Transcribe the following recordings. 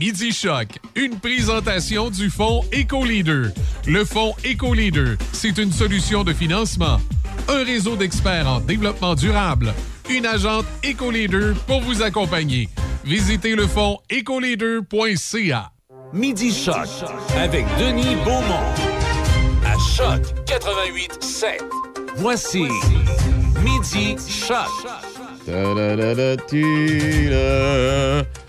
Midi Choc, une présentation du fonds EcoLeader. Le fonds EcoLeader, c'est une solution de financement, un réseau d'experts en développement durable, une agente EcoLeader pour vous accompagner. Visitez le fonds ecoleader.ca. Midi Choc avec Denis Beaumont. À Choc 88 7. Voici Midi Choc.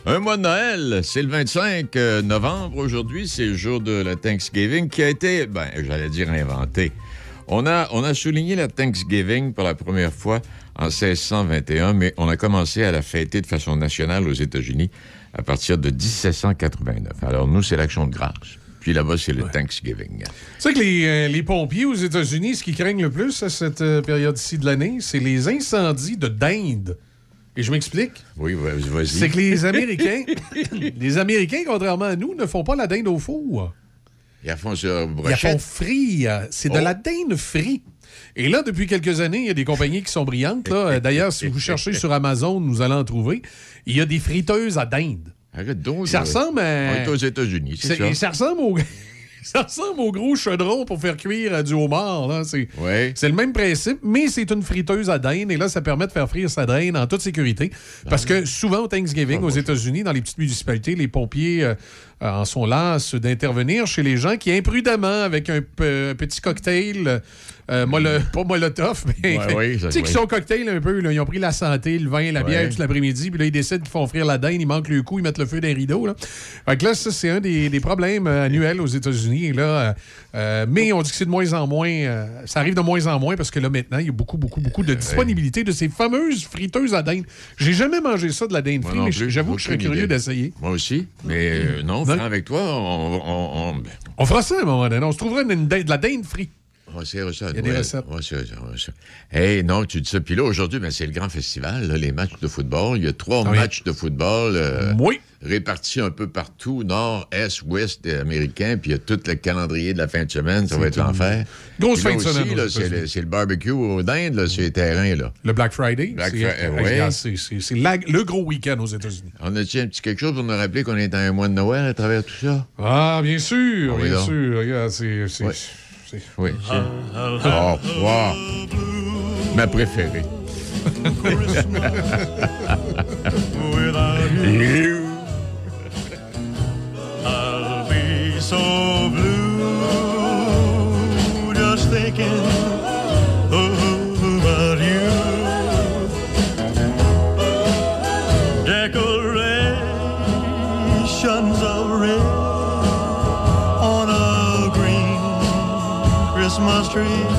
Un mois de Noël, c'est le 25 euh, novembre aujourd'hui, c'est le jour de la Thanksgiving qui a été, ben, j'allais dire inventé. On a, on a souligné la Thanksgiving pour la première fois en 1621, mais on a commencé à la fêter de façon nationale aux États-Unis à partir de 1789. Alors nous, c'est l'Action de grâce. Puis là-bas, c'est le Thanksgiving. Tu sais que les, euh, les pompiers aux États-Unis, ce qu'ils craignent le plus à cette euh, période-ci de l'année, c'est les incendies de dinde. Et je m'explique. Oui, vas- vas-y. C'est que les Américains, les Américains, contrairement à nous, ne font pas la dinde au four. Ils la font sur Ils la font brochette. frit. euh, C'est de Oh. la dinde frit. Et là, depuis quelques années, il y a des compagnies qui sont brillantes. Euh, D'ailleurs, si vous cherchez sur Amazon, nous allons en trouver. Il y a des friteuses à dinde. Arrête donc. Ça ressemble On à... est aux États-Unis, c'est ça? ressemble au... Ça ressemble au gros chaudron pour faire cuire euh, du homard. C'est Ouais. le même principe, mais c'est une friteuse à dinde. Et là, ça permet de faire frire sa dinde en toute sécurité. Parce que souvent, au Thanksgiving, Ah, aux États-Unis, dans les petites municipalités, les pompiers euh, en sont las d'intervenir chez les gens qui, imprudemment, avec un, pe- un petit cocktail, euh, molo- pas molotov, mais Ouais, oui, ça, tu sais, qui oui. sont cocktails un peu. là, ils ont pris la santé, le vin, la bière Ouais. toute l'après-midi, puis là, ils décident qu'ils font frire la dinde, ils manquent le coup, ils mettent le feu d'un rideau. Là. Fait que là, ça, c'est un des, des problèmes euh, annuels aux États-Unis. Là, euh, euh, mais on dit que c'est de moins en moins. euh, ça arrive de moins en moins parce que là, maintenant, il y a beaucoup, beaucoup, beaucoup de disponibilité de ces fameuses friteuses à dinde. J'ai jamais mangé ça de la dinde frite, mais j'avoue que je serais curieux d'essayer. Moi aussi. Mais euh, non, franc, avec toi, on, on, on- ben, On fera ça à un moment donné. On se trouverait une de la dinde frite. On va essayer ça. Il y a des ouais. recettes. Ouais, c'est ça, ça. Hey, non, tu dis ça. Puis là, aujourd'hui, ben, c'est le grand festival, là, les matchs de football. Il y a trois Oui. matchs de football euh, Oui. répartis un peu partout, nord, est, ouest euh, américain. Puis il y a tout le calendrier de la fin de semaine. Ça va être l'enfer. Grosse fin de semaine c'est le, c'est le barbecue au dinde, là, sur les terrains. Là. Le Black Friday. Black c'est- euh, C'est c'est- c'est le gros week-end aux États-Unis. On a-tu un petit quelque chose pour nous rappeler qu'on est dans un mois de Noël à travers tout ça? Ah, bien sûr, Ah bien donc. sûr. Regarde, c'est. c'est- Ouais. Oui. c'est- Oh, wow. Ma préférée. You. I'll be so blue Christmas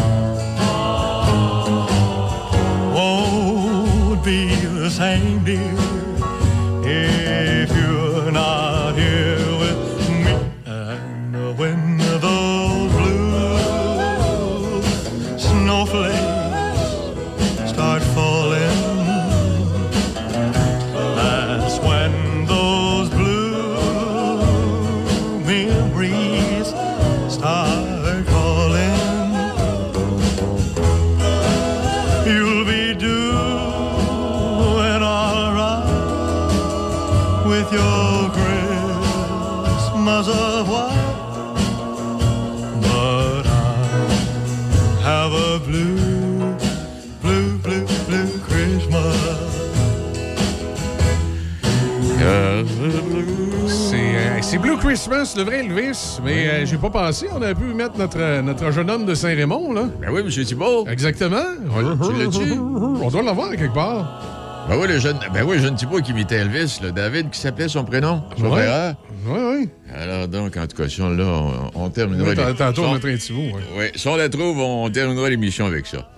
Christmas, le vrai Elvis. Mais euh, j'ai pas pensé, on a pu mettre notre, euh, notre jeune homme de Saint-Raymond, là. Ben oui, M. Thibault. Exactement. Tu l'as-tu? On doit l'avoir quelque part. Ben oui, le jeune, ben oui, le jeune Thibault qui imitait Elvis, là. David, qui s'appelait son prénom? Frère? Oui, oui. Alors donc, en tout cas, si on l'a, on, on terminera. Oui, les- Tantôt, on on- mettra un ouais. Oui, si on la trouve, on terminera l'émission avec ça.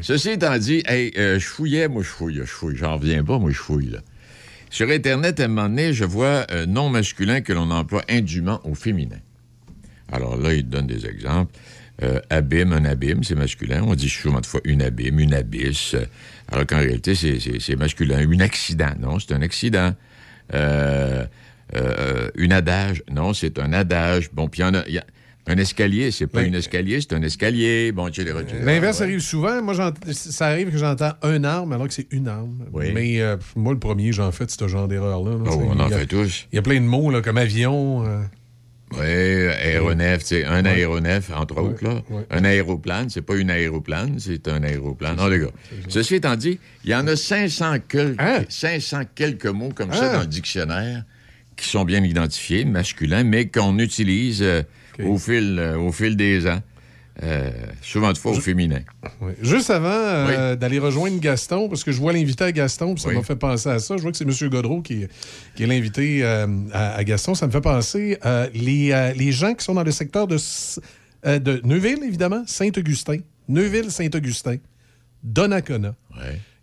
Ceci étant dit, hey, euh, je fouillais, moi je fouille, je fouille, j'en reviens pas, moi je fouille. Là. Sur Internet, à un moment donné, je vois un nom masculin que l'on emploie indûment au féminin. Alors là, il donne des exemples. Euh, abîme, un abîme, c'est masculin. On dit souvent de fois une abîme, une abysse. Euh, Alors qu'en réalité, c'est- masculin. Un accident, non, c'est un accident. Euh, euh, une adage, non, c'est un adage. Bon, puis il y y a- Un escalier, c'est pas Oui. un escalier, c'est un escalier. Bon, tu sais, L'inverse ouais. arrive souvent. Moi, ça arrive que j'entends un arme alors que c'est une arme. Oui. Mais euh, moi, le premier, j'en fais ce genre d'erreur-là. là. Oh, on en a- fait tous. Il y a plein de mots là, comme avion. euh, Oui, aéronef, tu sais, un Ouais. aéronef, entre autres, là. Un aéroplane, c'est pas une aéroplane, c'est un aéroplane. Non, les gars. Ceci étant dit, il y en a 500 quelques, Hein? 500 quelques mots comme ça Hein? dans le dictionnaire qui sont bien identifiés, masculins, mais qu'on utilise euh, OK. au, fil, euh, au fil des ans. Euh, souvent de fois au féminin. Juste avant euh, d'aller rejoindre Gaston, parce que je vois l'invité à Gaston, puis ça Oui. m'a fait penser à ça. Je vois que c'est M. Godreau qui, qui est l'invité euh, à, à Gaston. Ça me fait penser les, les gens qui sont dans le secteur de, Neuville, évidemment, Saint-Augustin, Neuville-Saint-Augustin, Donnacona.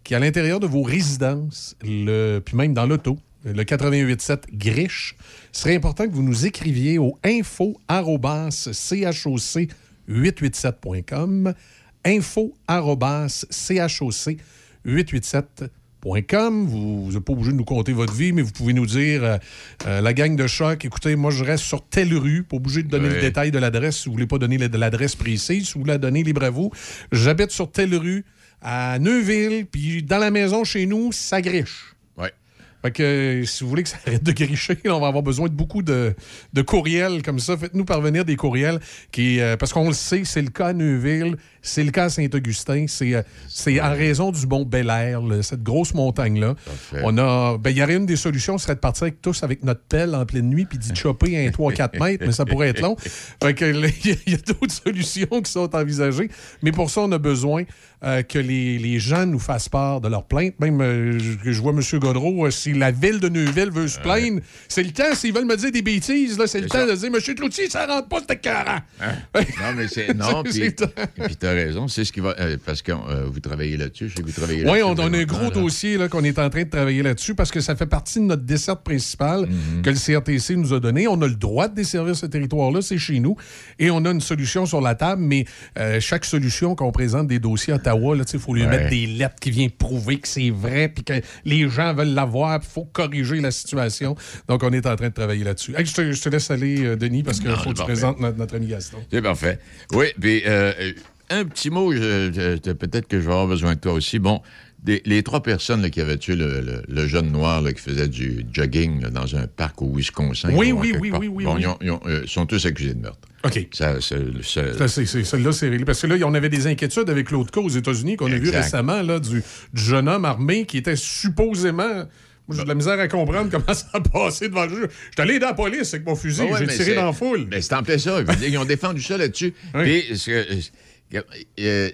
Qui, à l'intérieur de vos résidences, le, puis même dans l'auto, le 887 Griche, serait important que vous nous écriviez au info-choc887.com. info-choc887.com. Vous n'êtes pas obligé de nous compter votre vie, mais vous pouvez nous dire euh, euh, la gang de choc, écoutez, moi je reste sur telle rue, pas obligé de donner le détail de l'adresse si vous voulez pas donner l'adresse précise, si vous voulez la donner, libre à vous. J'habite sur telle rue à Neuville, puis dans la maison chez nous, ça griche. Fait que euh, si vous voulez que ça arrête de gricher, on va avoir besoin de beaucoup de, de courriels comme ça. Faites-nous parvenir des courriels qui. euh, parce qu'on le sait, c'est le cas à Neuville, c'est le cas à Saint-Augustin, c'est, euh, c'est en raison du bon Bel Air, là, cette grosse montagne-là. On a. Ben, il y aurait une des solutions, ce serait de partir avec tous avec notre pelle en pleine nuit puis d'y chopper un 3-4 mètres, mais ça pourrait être long. Fait que y il y a, d'autres solutions qui sont envisagées. Mais pour ça, on a besoin euh, que les, les gens nous fassent part de leurs plaintes. Même, euh, je, je vois M. Godreau, euh, si la ville de Neuville veut se plaindre, c'est le temps, s'ils veulent me dire des bêtises, là, c'est le C'est temps de dire, M. Cloutier, ça rentre pas, c'était carrant. Non, mais c'est. Non, C'est- puis c'est- puis t'as raison, c'est ce qui va. euh, parce que euh, vous travaillez là-dessus, je sais que vous travaillez Oui, là-dessus. on, on a un gros là. dossier là, qu'on est en train de travailler là-dessus parce que ça fait partie de notre desserte principale Mhm. que le CRTC nous a donné. On a le droit de desservir ce territoire-là, c'est chez nous. Et on a une solution sur la table, mais euh, chaque solution qu'on présente des dossiers à Ottawa, il faut lui Ouais. mettre des lettres qui viennent prouver que c'est vrai puis que les gens veulent l'avoir, il faut corriger la situation. Donc, on est en train de travailler là-dessus. Hey, je, te, je te laisse aller, euh, Denis, parce qu'il faut que tu présentes notre, notre ami Gaston. C'est parfait. Oui, puis euh, euh, un petit mot, peut-être que je vais avoir besoin de toi aussi. Bon, des- les trois personnes là, qui avaient tué le, le- le jeune noir là, qui faisait du jogging là, dans un parc au Wisconsin. Oui, oui, oui, oui, oui, Bon, oui. ils ont- ils ont, euh, sont tous accusés de meurtre. OK. Ça, Ça, Celle-là, c'est réglé. Parce que là, on avait des inquiétudes avec l'autre cas aux États-Unis qu'on a vu récemment, là, du, du jeune homme armé qui était supposément. Moi, j'ai de la misère à comprendre comment ça a passé devant le juge. J'étais allé dans la police avec mon fusil, Ah ouais, j'ai tiré dans la foule. Mais c'est en plein ça. Ils ont défendu ça là-dessus. Oui. Puis, euh,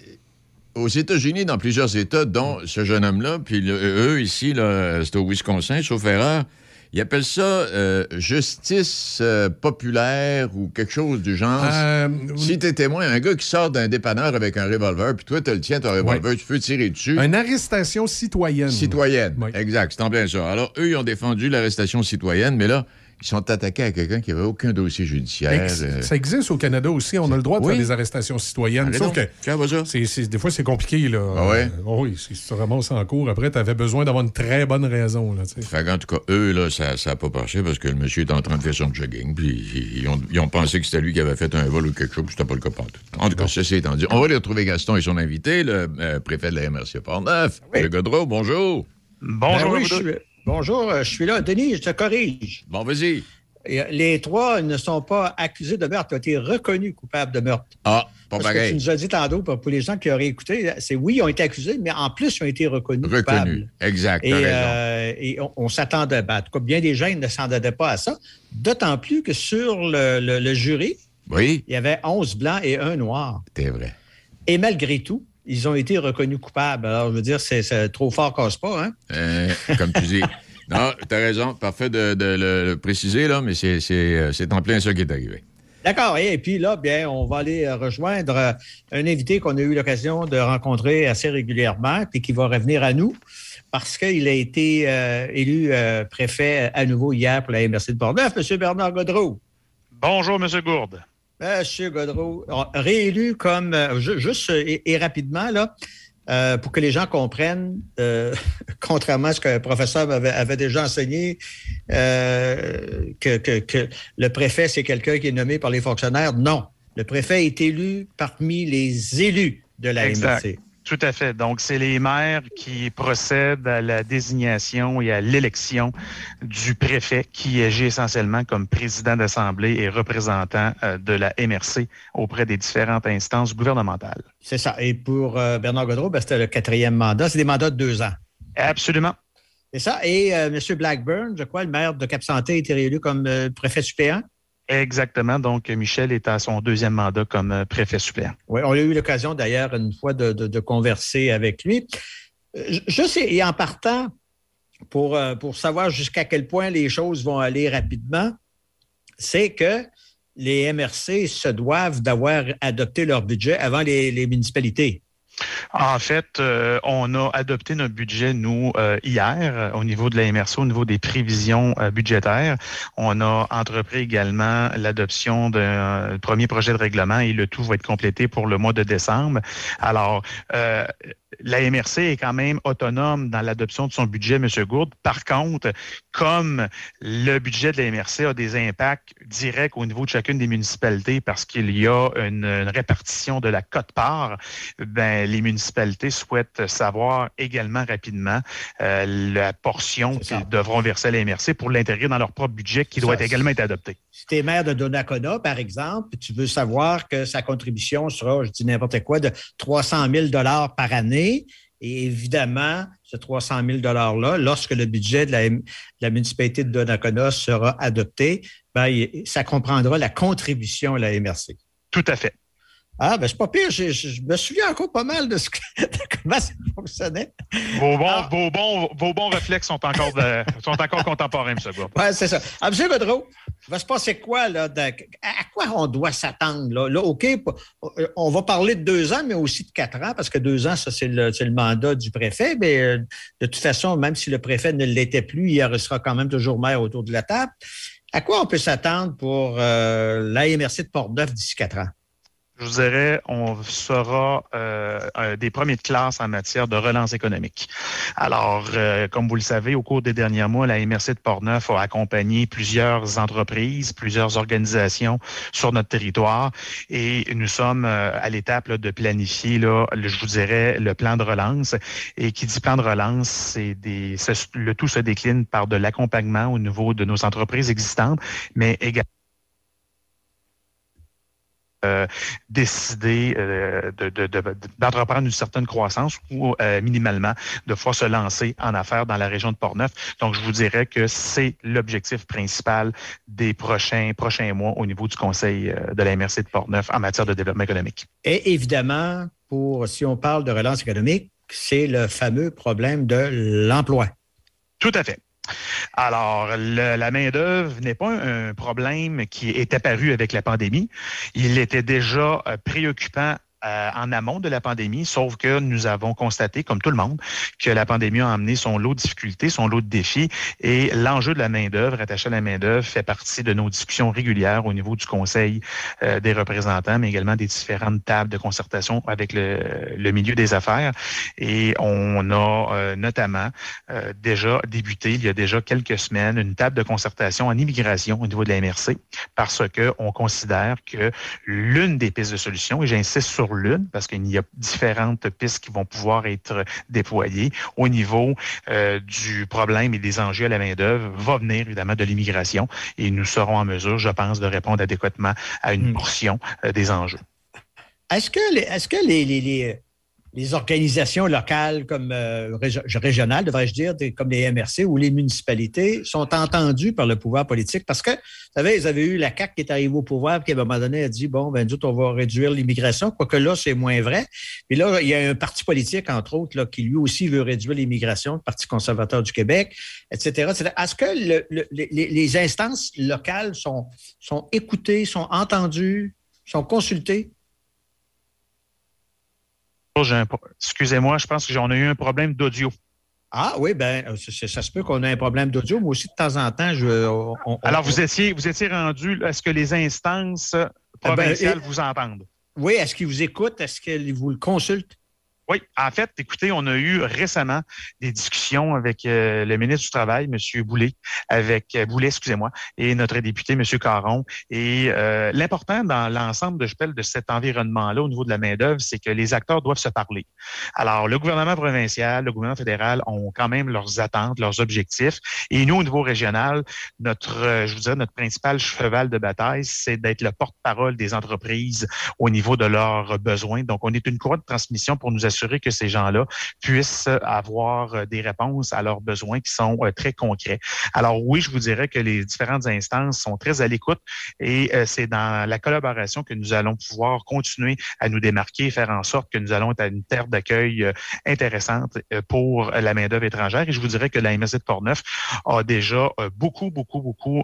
aux États-Unis, dans plusieurs États, dont ce jeune homme-là, puis le- eux, ici, là, c'est au Wisconsin, sauf erreur, ils appellent ça euh, justice euh, populaire ou quelque chose du genre. Euh, Si t'es témoin, un gars qui sort d'un dépanneur avec un revolver, puis toi, tu le tiens, ton revolver, tu peux tirer dessus. une arrestation citoyenne. Citoyenne. Oui. Exact, c'est en plein ça. Alors, eux, ils ont défendu l'arrestation citoyenne, mais là, ils sont attaqués à quelqu'un qui n'avait aucun dossier judiciaire. Euh, Ça existe au Canada aussi. On a le droit de Oui. faire des arrestations citoyennes. Sauf donc. que des fois, c'est compliqué. Là. Ah ouais? Euh, oui, si tu te ramasses en cours, après, tu avais besoin d'avoir une très bonne raison. Là. Fait qu'en tout cas, eux, là, ça n'a pas marché parce que le monsieur est en train de faire son jogging, puis ils ont, ils ont pensé que c'était lui qui avait fait un vol ou quelque chose, puis c'était pas le cas. En tout cas, ceci étant dit, on va aller retrouver Gaston et son invité, le euh, préfet de la MRC Port-Neuf, Oui. le Godreau, bonjour. Bonjour, Ben oui, vous je deux. suis- Bonjour, euh, je suis là. Denis, je te corrige. Bon, vas-y. Euh, Les trois ne sont pas accusés de meurtre, ils ont été reconnus coupables de meurtre. Ah, pas Parce que tu nous as dit tantôt, pour les gens qui auraient écouté, c'est oui, ils ont été accusés, mais en plus, ils ont été reconnus, Reconnu. coupables. Exact, Et, euh, et on, on s'attendait, ben, en tout cas, bien des gens ne s'attendaient pas à ça. D'autant plus que sur le, le- le jury, Oui, il y avait 11 blancs et un noir. c'est vrai. Et malgré tout, ils ont été reconnus coupables. Alors, je veux dire, c'est trop fort casse pas, hein? Euh, comme tu dis. Non, t'as raison. Parfait de, de le, le préciser, là, mais c'est euh, c'est en plein ça qui est arrivé. D'accord. Et puis là, bien, on va aller euh, rejoindre euh, un invité qu'on a eu l'occasion de rencontrer assez régulièrement, puis qui va revenir à nous parce qu'il a été euh, élu euh, préfet à nouveau hier pour la MRC de Portneuf, M. Bernard Godreau. Bonjour, M. Gourde. Monsieur Godreau, euh, réélu comme, euh, ju- juste euh, et, et rapidement, là, euh, pour que les gens comprennent, euh, contrairement à ce que le professeur avait, avait déjà enseigné, euh, que, que- que le préfet, c'est quelqu'un qui est nommé par les fonctionnaires. Non. Le préfet est élu parmi les élus de la Exact. MRC. Tout à fait. Donc, c'est les maires qui procèdent à la désignation et à l'élection du préfet qui agit essentiellement comme président d'Assemblée et représentant euh, de la MRC auprès des différentes instances gouvernementales. C'est ça. Et pour euh, Bernard Godreau, ben, c'était le quatrième mandat. C'est des mandats de deux ans. Absolument. C'est ça. Et euh, M. Blackburn, je crois, le maire de Cap-Santé, a été réélu comme préfet suppléant. Exactement. Donc, Michel est à son deuxième mandat comme euh, préfet suppléant. Oui, on a eu l'occasion d'ailleurs une fois de, converser avec lui. Euh, Je, sais, et en partant, pour, euh, pour savoir jusqu'à quel point les choses vont aller rapidement, c'est que les MRC se doivent d'avoir adopté leur budget avant les municipalités. En fait, euh, on a adopté notre budget, nous, euh, hier, au niveau de la MRC, au niveau des prévisions euh, budgétaires. On a entrepris également l'adoption d'un premier projet de règlement et le tout va être complété pour le mois de décembre. Alors, la MRC est quand même autonome dans l'adoption de son budget, M. Gourde. Par contre, comme le budget de la MRC a des impacts directs au niveau de chacune des municipalités parce qu'il y a une, une répartition de la cote-part, ben, les municipalités souhaitent savoir également rapidement euh, la portion qu'ils devront verser à la MRC pour l'intégrer dans leur propre budget qui doit également être adopté. Si tu es maire de Donnacona, par exemple, tu veux savoir que sa contribution sera, je dis n'importe quoi, de 300 000 par année, et évidemment, ce 300 000 $-là, lorsque le budget de la, municipalité de Donnacona sera adopté, ben, ça comprendra la contribution à la MRC. Tout à fait. Ah, ben c'est pas pire. Je, je- je me souviens encore pas mal de, ce que- de comment ça fonctionnait. Vos bons, Ah. vos bons, vos bons réflexes sont encore, de- sont encore contemporains, M. Gourde. Oui, c'est ça. Ah, M. Godreau, il va se passer quoi, là? de- à quoi on doit s'attendre, là? Là, OK, p- on va parler de deux ans, mais aussi de quatre ans, parce que deux ans, ça, c'est le, c'est le mandat du préfet. Mais euh, de toute façon, même si le préfet ne l'était plus, il restera quand même toujours maire autour de la table. À quoi on peut s'attendre pour euh, l'AMRC de Portneuf d'ici quatre ans? Je vous dirais, on sera euh, des premiers de classe en matière de relance économique. Alors, euh, comme vous le savez, au cours des derniers mois, la MRC de Portneuf a accompagné plusieurs entreprises, plusieurs organisations sur notre territoire et nous sommes euh, à l'étape de planifier, là, je vous dirais, le plan de relance. Et qui dit plan de relance, c'est des, le tout se décline par de l'accompagnement au niveau de nos entreprises existantes, mais également euh, décider euh, de- de- de- d'entreprendre une certaine croissance ou euh, minimalement de pouvoir se lancer en affaires dans la région de Portneuf. Donc, je vous dirais que c'est l'objectif principal des prochains, prochains mois au niveau du Conseil euh, de la MRC de Portneuf en matière de développement économique. Et évidemment, pour si on parle de relance économique, c'est le fameux problème de l'emploi. Tout à fait. Alors, la main-d'œuvre n'est pas un, un problème qui est apparu avec la pandémie. Il était déjà euh, préoccupant euh, en amont de la pandémie, sauf que nous avons constaté, comme tout le monde, que la pandémie a amené son lot de difficultés, son lot de défis, et l'enjeu de la main-d'œuvre, attaché à la main-d'œuvre, fait partie de nos discussions régulières au niveau du Conseil euh, des représentants, mais également des différentes tables de concertation avec le, le milieu des affaires. Et on a euh, notamment euh, déjà débuté, il y a déjà quelques semaines, une table de concertation en immigration au niveau de la MRC, parce que on considère que l'une des pistes de solution, et j'insiste sur l'une, parce qu'il y a différentes pistes qui vont pouvoir être déployées au niveau euh, du problème et des enjeux à la main-d'œuvre, va venir évidemment de l'immigration, et nous serons en mesure, je pense, de répondre adéquatement à une Hmm. portion euh, des enjeux. Est-ce que les, est-ce que les, les, les, les organisations locales comme euh, régi- régionales, devrais-je dire, comme les MRC ou les municipalités, sont entendues par le pouvoir politique? Parce que, vous savez, ils avaient eu la CAQ qui est arrivée au pouvoir, qui à un moment donné a dit, bon, ben, nous on va réduire l'immigration, quoique là, c'est moins vrai. Puis là, il y a un parti politique, entre autres, là, qui lui aussi veut réduire l'immigration, le Parti conservateur du Québec, etc. etc. Est-ce que le- le- les, les instances locales sont, sont écoutées, sont entendues, sont consultées? Un Excusez-moi, je pense que j'en ai eu un problème d'audio. Ah oui, ben ça, ça- se peut qu'on ait un problème d'audio. Moi aussi, de temps en temps, je. on- on- Alors, vous étiez, vous étiez rendu, est-ce que les instances ben, provinciales et- vous entendent? Oui, est-ce qu'ils vous écoutent? Est-ce qu'ils vous le consultent? Oui, en fait, écoutez, on a eu récemment des discussions avec euh, le ministre du Travail, M. Boulet, avec euh, excusez-moi, et notre député, M. Caron. Et euh, l'important dans l'ensemble de, je de cet environnement-là au niveau de la main-d'œuvre, c'est que les acteurs doivent se parler. Alors, le gouvernement provincial, le gouvernement fédéral ont quand même leurs attentes, leurs objectifs. Et nous, au niveau régional, notre, je vous dirais, notre principal cheval de bataille, c'est d'être le porte-parole des entreprises au niveau de leurs besoins. Donc, on est une courroie de transmission pour nous assurer que ces gens-là puissent avoir euh, des réponses à leurs besoins qui sont euh, très concrets. Alors oui, je vous dirais que les différentes instances sont très à l'écoute et euh, c'est dans la collaboration que nous allons pouvoir continuer à nous démarquer et faire en sorte que nous allons être à une terre d'accueil intéressante pour la main-d'œuvre étrangère. Et je vous dirais que la MSC de Portneuf a déjà beaucoup, beaucoup, beaucoup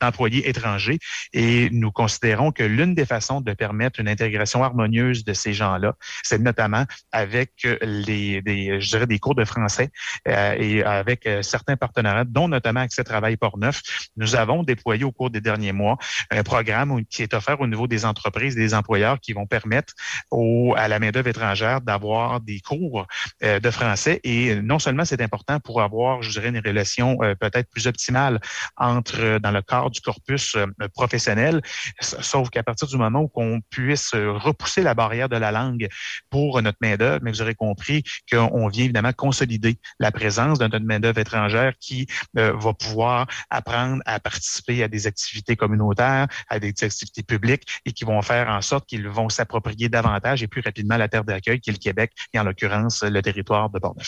d'employés étrangers et nous considérons que l'une des façons de permettre une intégration harmonieuse de ces gens-là, c'est notamment avec euh, les, des, je dirais, des cours de français euh, et avec euh, certains partenariats, dont notamment Accès Travail Port-Neuf. Nous avons déployé au cours des derniers mois un programme qui est offert au niveau des entreprises, des employeurs qui vont permettre au, à la main-d'œuvre étrangère d'avoir des cours de français. Et non seulement c'est important pour avoir, je dirais, une relation peut-être plus optimale entre, dans le cadre du corpus professionnel, sauf qu'à partir du moment où on puisse repousser la barrière de la langue pour notre mais vous aurez compris qu'on vient évidemment consolider la présence de notre main-d'œuvre étrangère qui euh, va pouvoir apprendre à participer à des activités communautaires, à des activités publiques et qui vont faire en sorte qu'ils vont s'approprier davantage et plus rapidement la terre d'accueil qui est le Québec et en l'occurrence le territoire de Bordeaux.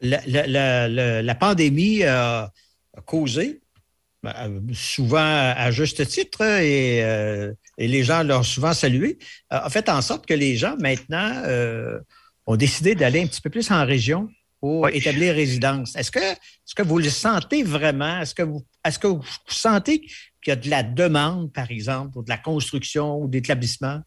La, pandémie a causé ben, souvent à juste titre, et, euh, et les gens l'ont souvent salué, a fait en sorte que les gens maintenant euh, ont décidé d'aller un petit peu plus en région pour établir résidence. Est-ce que, est que vous le sentez vraiment? Est-ce que vous, est-ce que vous sentez qu'il y a de la demande, par exemple, pour de la construction ou d'établissement?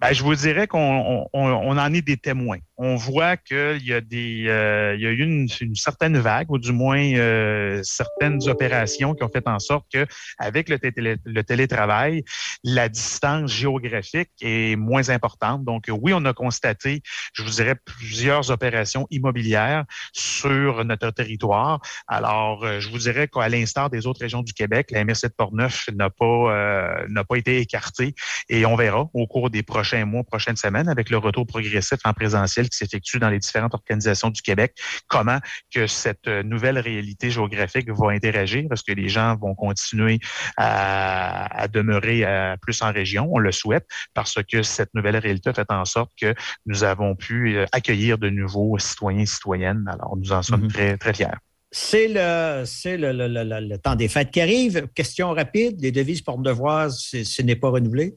Ben, je vous dirais qu'on on, en est des témoins. On voit qu'il y a des, euh, il y a eu une, une, certaine vague, ou du moins euh, certaines opérations qui ont fait en sorte que, avec le, télétravail, la distance géographique est moins importante. Donc, oui, on a constaté, je vous dirais, plusieurs opérations immobilières sur notre territoire. Alors, euh, je vous dirais qu'à l'instar des autres régions du Québec, la MRC de Portneuf n'a pas, n'a pas été écartée, et on verra au cours des prochains mois, prochaines semaines, avec le retour progressif en présentiel qui s'effectue dans les différentes organisations du Québec, comment que cette euh, nouvelle réalité géographique va interagir? Est-ce que les gens vont continuer à, demeurer euh, plus en région? On le souhaite parce que cette nouvelle réalité a fait en sorte que nous avons pu euh, accueillir de nouveaux citoyens et citoyennes. Alors, nous en sommes mm-hmm. très, très fiers. C'est le, c'est le, le, le, temps des fêtes qui arrive. Question rapide, les devises porte-devoises, ce n'est pas renouvelé?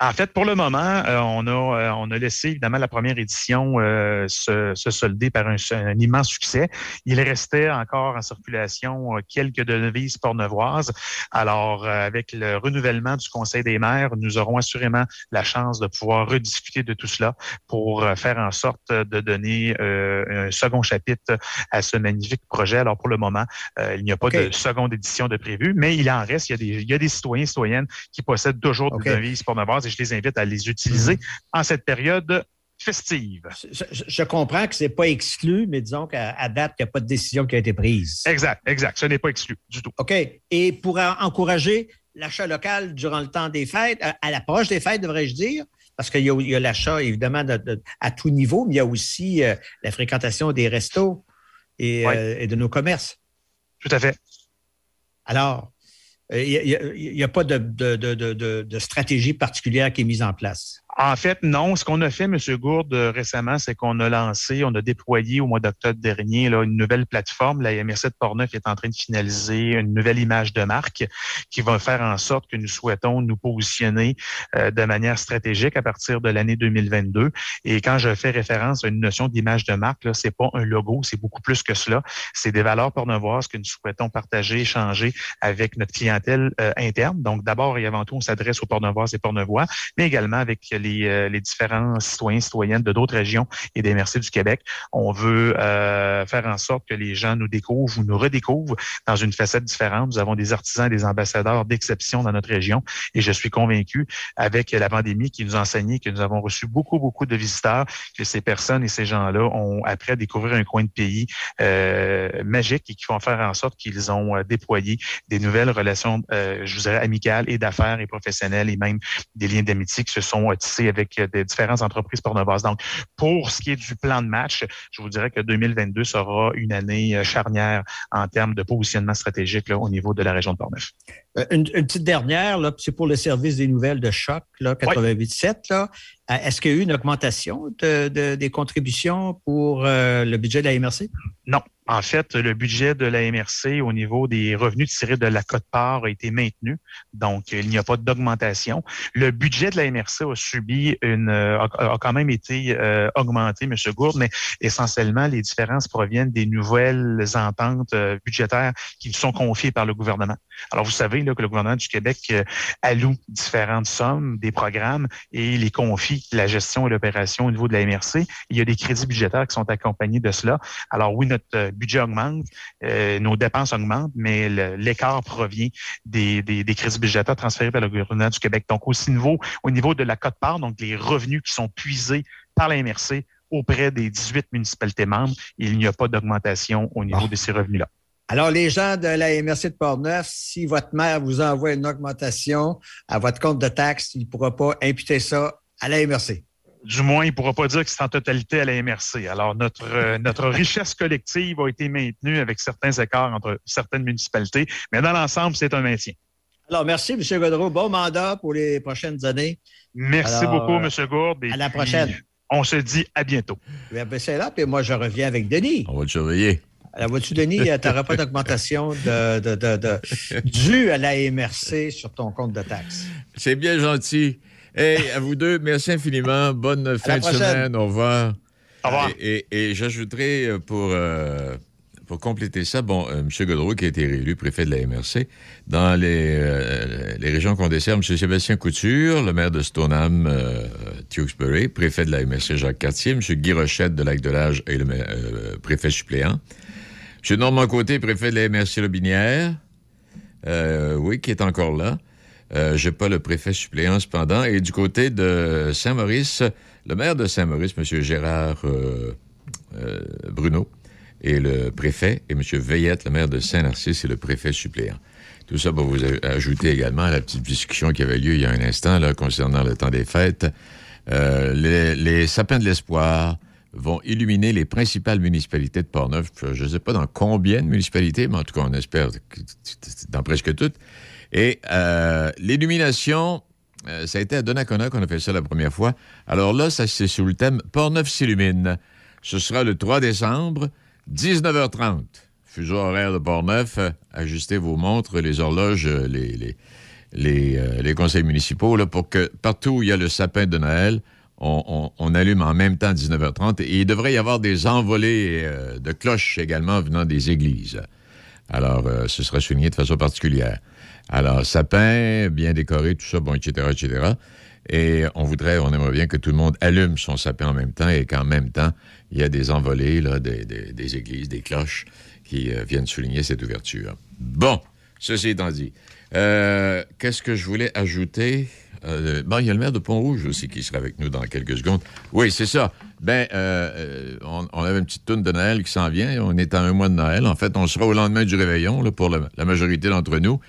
En fait, pour le moment, euh, on, a, euh, on a laissé évidemment la première édition euh, se, se, solder par un, immense succès. Il restait encore en circulation quelques devises pornevoises. Alors, avec le renouvellement du Conseil des maires, nous aurons assurément la chance de pouvoir rediscuter de tout cela pour faire en sorte de donner un second chapitre à ce magnifique projet. Alors, pour le moment, il n'y a pas de seconde édition de prévu, mais il en reste. Il y a des, il y a des citoyens et citoyennes qui possèdent toujours des devises pornevoises et je les invite à les utiliser en cette période festive. Je, comprends que ce n'est pas exclu, mais disons qu'à date, il n'y a pas de décision qui a été prise. Exact, exact. Ce n'est pas exclu du tout. OK. Et pour encourager l'achat local durant le temps des fêtes, à l'approche des fêtes, devrais-je dire, parce qu'il y a, l'achat, évidemment, à tout niveau, mais il y a aussi euh, la fréquentation des restos et, euh, et de nos commerces. Tout à fait. Alors, il euh, n'y a, pas de, de, stratégie particulière qui est mise en place. En fait, non. Ce qu'on a fait, M. Gourde, récemment, c'est qu'on a lancé, on a déployé au mois d'octobre dernier là, une nouvelle plateforme. La MRC de Portneuf est en train de finaliser une nouvelle image de marque qui va faire en sorte que nous souhaitons nous positionner euh, de manière stratégique à partir de l'année 2022. Et quand je fais référence à une notion d'image de marque, ce n'est pas un logo, c'est beaucoup plus que cela. C'est des valeurs pornevoises que nous souhaitons partager, échanger avec notre clientèle euh, interne. Donc, d'abord et avant tout, on s'adresse aux pornevoises et pornevois, mais également avec les, euh, les différents citoyens, citoyennes de d'autres régions et des MRC du Québec. On veut euh, faire en sorte que les gens nous découvrent ou nous redécouvrent dans une facette différente. Nous avons des artisans, des ambassadeurs d'exception dans notre région et je suis convaincu avec la pandémie qui nous a enseigné que nous avons reçu beaucoup, beaucoup de visiteurs, que ces personnes et ces gens-là ont appris à découvrir un coin de pays euh, magique et qui vont faire en sorte qu'ils ont euh, déployé des nouvelles relations, euh, je vous dirais, amicales et d'affaires et professionnelles et même des liens d'amitié qui se sont euh, avec euh, des différentes entreprises pornovas. Donc, pour ce qui est du plan de match, je vous dirais que 2022 sera une année euh, charnière en termes de positionnement stratégique là, au niveau de la région de Portneuf. Euh, Une, une petite dernière, c'est pour le service des nouvelles de choc, là, 88.7. Là. Euh, Est-ce qu'il y a eu une augmentation de, de- des contributions pour euh, le budget de la MRC? Non. En fait, le budget de la MRC au niveau des revenus tirés de la cote-part a été maintenu. Donc, il n'y a pas d'augmentation. Le budget de la MRC a subi une, euh, a, quand même été euh, augmenté, M. Gourde, mais essentiellement, les différences proviennent des nouvelles ententes euh, budgétaires qui sont confiées par le gouvernement. Alors, vous savez là, que le gouvernement du Québec euh, alloue différentes sommes, des programmes et les confie la gestion et l'opération au niveau de la MRC. Il y a des crédits budgétaires qui sont accompagnés de cela. Alors oui, notre euh, budget augmente, euh, nos dépenses augmentent, mais l'écart provient des, des, des crédits budgétaires transférés par le gouvernement du Québec. Donc aussi niveau, au niveau de la cote-part, donc les revenus qui sont puisés par la MRC auprès des 18 municipalités membres, il n'y a pas d'augmentation au niveau Bon. de ces revenus-là. Alors, les gens de la MRC de Portneuf, si votre maire vous envoie une augmentation à votre compte de taxes, il ne pourra pas imputer ça à la MRC. Du moins, il ne pourra pas dire que c'est en totalité à la MRC. Alors, notre, euh, notre richesse collective a été maintenue avec certains écarts entre certaines municipalités, mais dans l'ensemble, c'est un maintien. Alors, merci, M. Godreau. Bon mandat pour les prochaines années. Merci Alors, beaucoup, euh, M. Gourde. et à la puis, prochaine. On se dit à bientôt. Ben, ben, c'est là, puis moi, je reviens avec Denis. On va te surveiller. Alors, vois-tu, Denis, tu n'auras pas d'augmentation de, de, de, de, due à la MRC sur ton compte de taxes? C'est bien gentil. Hey, à vous deux, merci infiniment. Bonne fin de semaine. Au revoir. Au revoir. Et, et- et j'ajouterai euh, pour, euh, pour compléter ça, bon, euh, M. Godreau, qui a été réélu préfet de la MRC, dans les, euh, les régions qu'on dessert, M. Sébastien Couture, le maire de Stoneham, euh, Tewksbury, préfet de la MRC Jacques Cartier, M. Guy Rochette de Lac-de-L'Âge et le maire- euh, préfet suppléant, M. Normand Côté, préfet de la MRC Lobinière, euh, oui, qui est encore là. Euh, J'ai pas le préfet suppléant cependant. Et du côté de Saint-Maurice, le maire de Saint-Maurice, M. Gérard euh, Bruno, et le préfet, et M. Veillette, le maire de Saint-Narcisse, et le préfet suppléant. Tout ça va vous ajouter également à la petite discussion qui avait lieu il y a un instant concernant le temps des fêtes. Les sapins de l'espoir vont illuminer les principales municipalités de Portneuf. Je ne sais pas dans combien de municipalités, mais en tout cas, on espère dans presque toutes. Et euh, l'illumination, euh, ça a été à Donnacona qu'on a fait ça la première fois. Alors là, ça c'est sous le thème Portneuf s'illumine. Ce sera le 3 décembre, 19h30. Fuseau horaire de Portneuf. Euh, ajustez vos montres, les horloges, euh, les, les, euh, conseils municipaux, pour que partout où il y a le sapin de Noël, on, allume en même temps 19h30. Et il devrait y avoir des envolées euh, de cloches également venant des églises. Alors, euh, ce sera souligné de façon particulière. Alors, sapin, bien décoré, tout ça, bon, etc., etc. Et on voudrait, on aimerait bien que tout le monde allume son sapin en même temps et qu'en même temps, il y a des envolées là, des, églises, des cloches qui euh, viennent souligner cette ouverture. Bon, ceci étant dit, qu'est-ce que je voulais ajouter? Il y a le maire de Pont-Rouge aussi qui sera avec nous dans quelques secondes. Oui, c'est ça. Ben, euh, euh, on, avait une petite tourne de Noël qui s'en vient. On est à un mois de Noël. En fait, on sera au lendemain du réveillon pour la, majorité d'entre nous.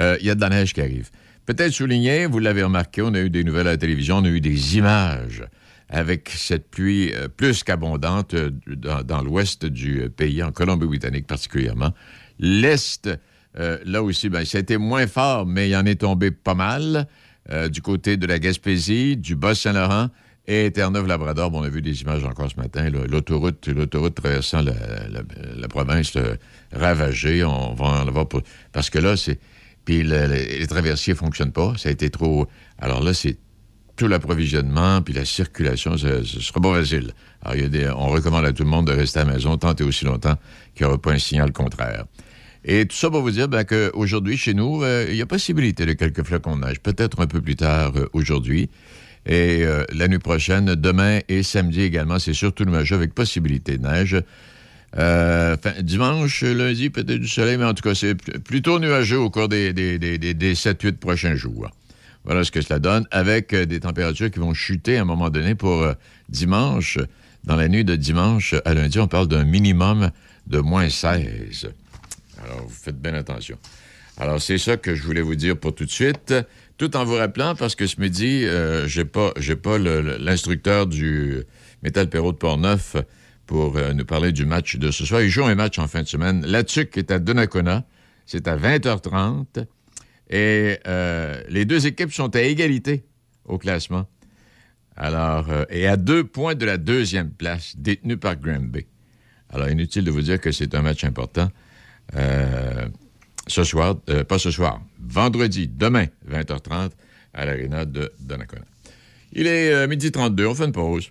Euh, Il y a de la neige qui arrive. Peut-être souligné, vous l'avez remarqué, on a eu des nouvelles à la télévision, on a eu des images avec cette pluie plus qu'abondante dans, l'ouest du pays, en Colombie-Britannique particulièrement. L'Est, là aussi, ben, été moins fort, mais il en est tombé pas mal. Euh, du côté de la Gaspésie, du Bas-Saint-Laurent et Terre-Neuve-Labrador. Bon, on a vu des images encore ce matin. L'autoroute, traversant la, province ravagée. On va en avoir pour... Parce que là, c'est... Puis le- le- les traversiers ne fonctionnent pas. Ça a été trop... Alors là, c'est tout l'approvisionnement, puis la circulation, ce, sera pas facile. Alors, il y on recommande à tout le monde de rester à la maison tant et aussi longtemps qu'il n'y aura pas un signal contraire. Et tout ça pour vous dire ben, qu'aujourd'hui, chez nous, euh, il y a possibilité de quelques flocons de neige, peut-être un peu plus tard euh, aujourd'hui. Et euh, la nuit prochaine, demain et samedi également, c'est surtout nuageux avec possibilité de neige. Dimanche, lundi, peut-être du soleil, mais en tout cas, c'est pl- plutôt nuageux au cours des, des, des, des- des 7-8 prochains jours. Voilà ce que cela donne, avec des températures qui vont chuter à un moment donné pour dimanche. Dans la nuit de dimanche à lundi, on parle d'un minimum de moins 16. Alors, vous faites bien attention. Alors, c'est ça que je voulais vous dire pour tout de suite, tout en vous rappelant, parce que ce midi, euh, j'ai pas, l'instructeur du Métal Perrault de Portneuf pour euh, nous parler du match de ce soir. Ils jouent un match en fin de semaine. La TUC est à Donnacona. C'est à 20h30. Et euh, les deux équipes sont à égalité au classement. Alors, euh, et à deux points de la deuxième place, détenue par Granby. Alors, inutile de vous dire que c'est un match important. Euh, ce soir, euh, pas ce soir, vendredi, demain, 20h30, à l'Arena de Donnacona. Il est euh, midi 32, on fait une pause.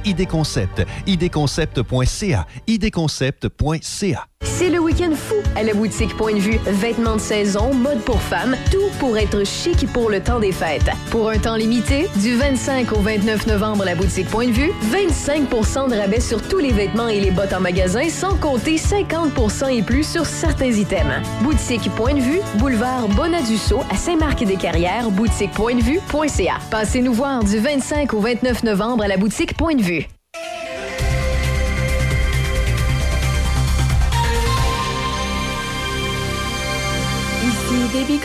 ID Concept. idconcept.ca. idconcept.ca. C'est le week-end fou à la boutique Point de Vue. Vêtements de saison, mode pour femmes, tout pour être chic pour le temps des fêtes. Pour un temps limité, du 25 au 29 novembre à la boutique Point de Vue, 25% de rabais sur tous les vêtements et les bottes en magasin, sans compter 50% et plus sur certains items. Boutique Point de Vue, boulevard Bonadusseau à Saint-Marc-des-Carrières, boutiquepointdevue.ca. Passez nous voir du 25 au 29 novembre à la boutique Point de Vue. Ici Debbie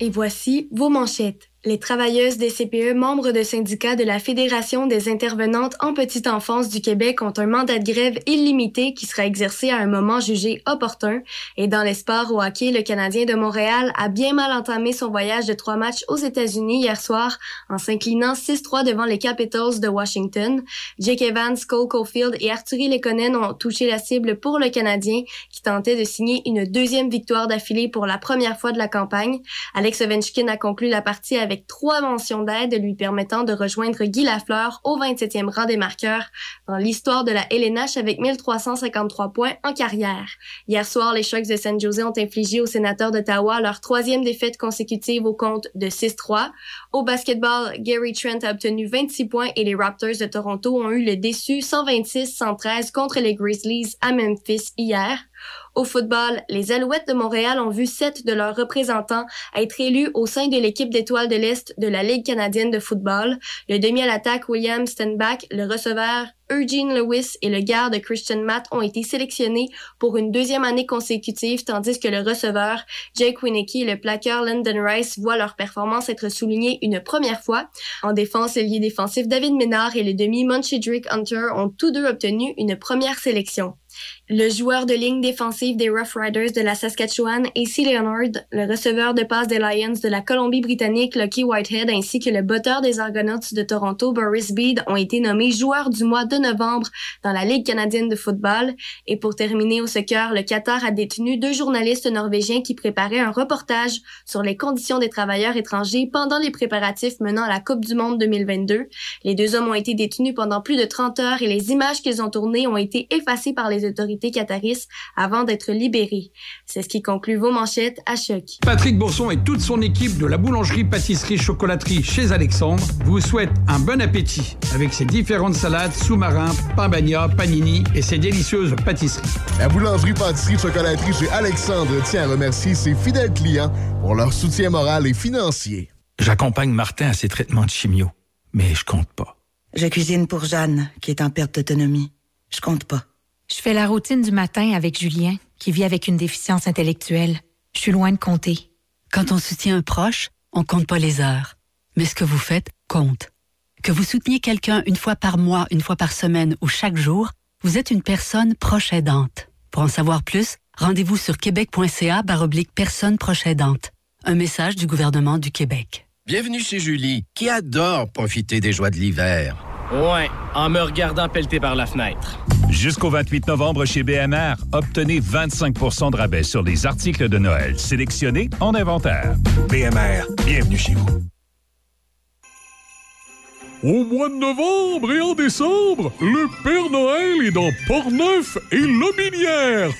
et voici vos manchettes. Les travailleuses des CPE membres de syndicats de la Fédération des intervenantes en petite enfance du Québec ont un mandat de grève illimité qui sera exercé à un moment jugé opportun. Et dans les sports au hockey, le Canadien de Montréal a bien mal entamé son voyage de trois matchs aux États-Unis hier soir en s'inclinant 6-3 devant les Capitals de Washington. Jake Evans, Cole Caulfield et Arturi Lekonen ont touché la cible pour le Canadien qui tentait de signer une deuxième victoire d'affilée pour la première fois de la campagne. Alex Ovechkin a conclu la partie avec trois mentions d'aide lui permettant de rejoindre Guy Lafleur au 27e rang des marqueurs dans l'histoire de la LNH avec 1353 points en carrière. Hier soir, les Sharks de San Jose ont infligé aux sénateurs d'Ottawa leur troisième défaite consécutive au compte de 6-3. Au basketball, Gary Trent a obtenu 26 points et les Raptors de Toronto ont eu le déçu 126-113 contre les Grizzlies à Memphis hier. Au football, les Alouettes de Montréal ont vu sept de leurs représentants être élus au sein de l'équipe d'étoiles de l'Est de la Ligue canadienne de football. Le demi à l'attaque William Stenbach, le receveur Eugene Lewis et le garde Christian Matt ont été sélectionnés pour une deuxième année consécutive, tandis que le receveur Jake Winicky et le plaqueur Lyndon Rice voient leur performance être soulignée une première fois. En défense, le lié défensif David Ménard et le demi Drake Hunter ont tous deux obtenu une première sélection. Le joueur de ligne défensive des Rough Riders de la Saskatchewan, AC Leonard, le receveur de passe des Lions de la Colombie-Britannique, Lucky Whitehead, ainsi que le botteur des Argonauts de Toronto, Boris Bede, ont été nommés joueurs du mois de novembre dans la Ligue canadienne de football. Et pour terminer au soccer, le Qatar a détenu deux journalistes norvégiens qui préparaient un reportage sur les conditions des travailleurs étrangers pendant les préparatifs menant à la Coupe du Monde 2022. Les deux hommes ont été détenus pendant plus de 30 heures et les images qu'ils ont tournées ont été effacées par les autorités avant d'être libérés. C'est ce qui conclut vos manchettes à choc. Patrick Bourson et toute son équipe de la boulangerie, pâtisserie, chocolaterie chez Alexandre vous souhaitent un bon appétit avec ses différentes salades, sous-marins, pain bagna, panini et ses délicieuses pâtisseries. La boulangerie, pâtisserie, chocolaterie chez Alexandre tient à remercier ses fidèles clients pour leur soutien moral et financier. J'accompagne Martin à ses traitements de chimio, mais je compte pas. Je cuisine pour Jeanne, qui est en perte d'autonomie. Je compte pas. Je fais la routine du matin avec Julien, qui vit avec une déficience intellectuelle. Je suis loin de compter. Quand on soutient un proche, on compte pas les heures. Mais ce que vous faites compte. Que vous souteniez quelqu'un une fois par mois, une fois par semaine ou chaque jour, vous êtes une personne proche aidante. Pour en savoir plus, rendez-vous sur québec.ca baroblique personne proche aidante. Un message du gouvernement du Québec. Bienvenue chez Julie, qui adore profiter des joies de l'hiver. Ouais, en me regardant pelleter par la fenêtre. Jusqu'au 28 novembre chez BMR, obtenez 25% de rabais sur les articles de Noël sélectionnés en inventaire. BMR, bienvenue chez vous. Au mois de novembre et en décembre, le Père Noël est dans Portneuf et Lobinière.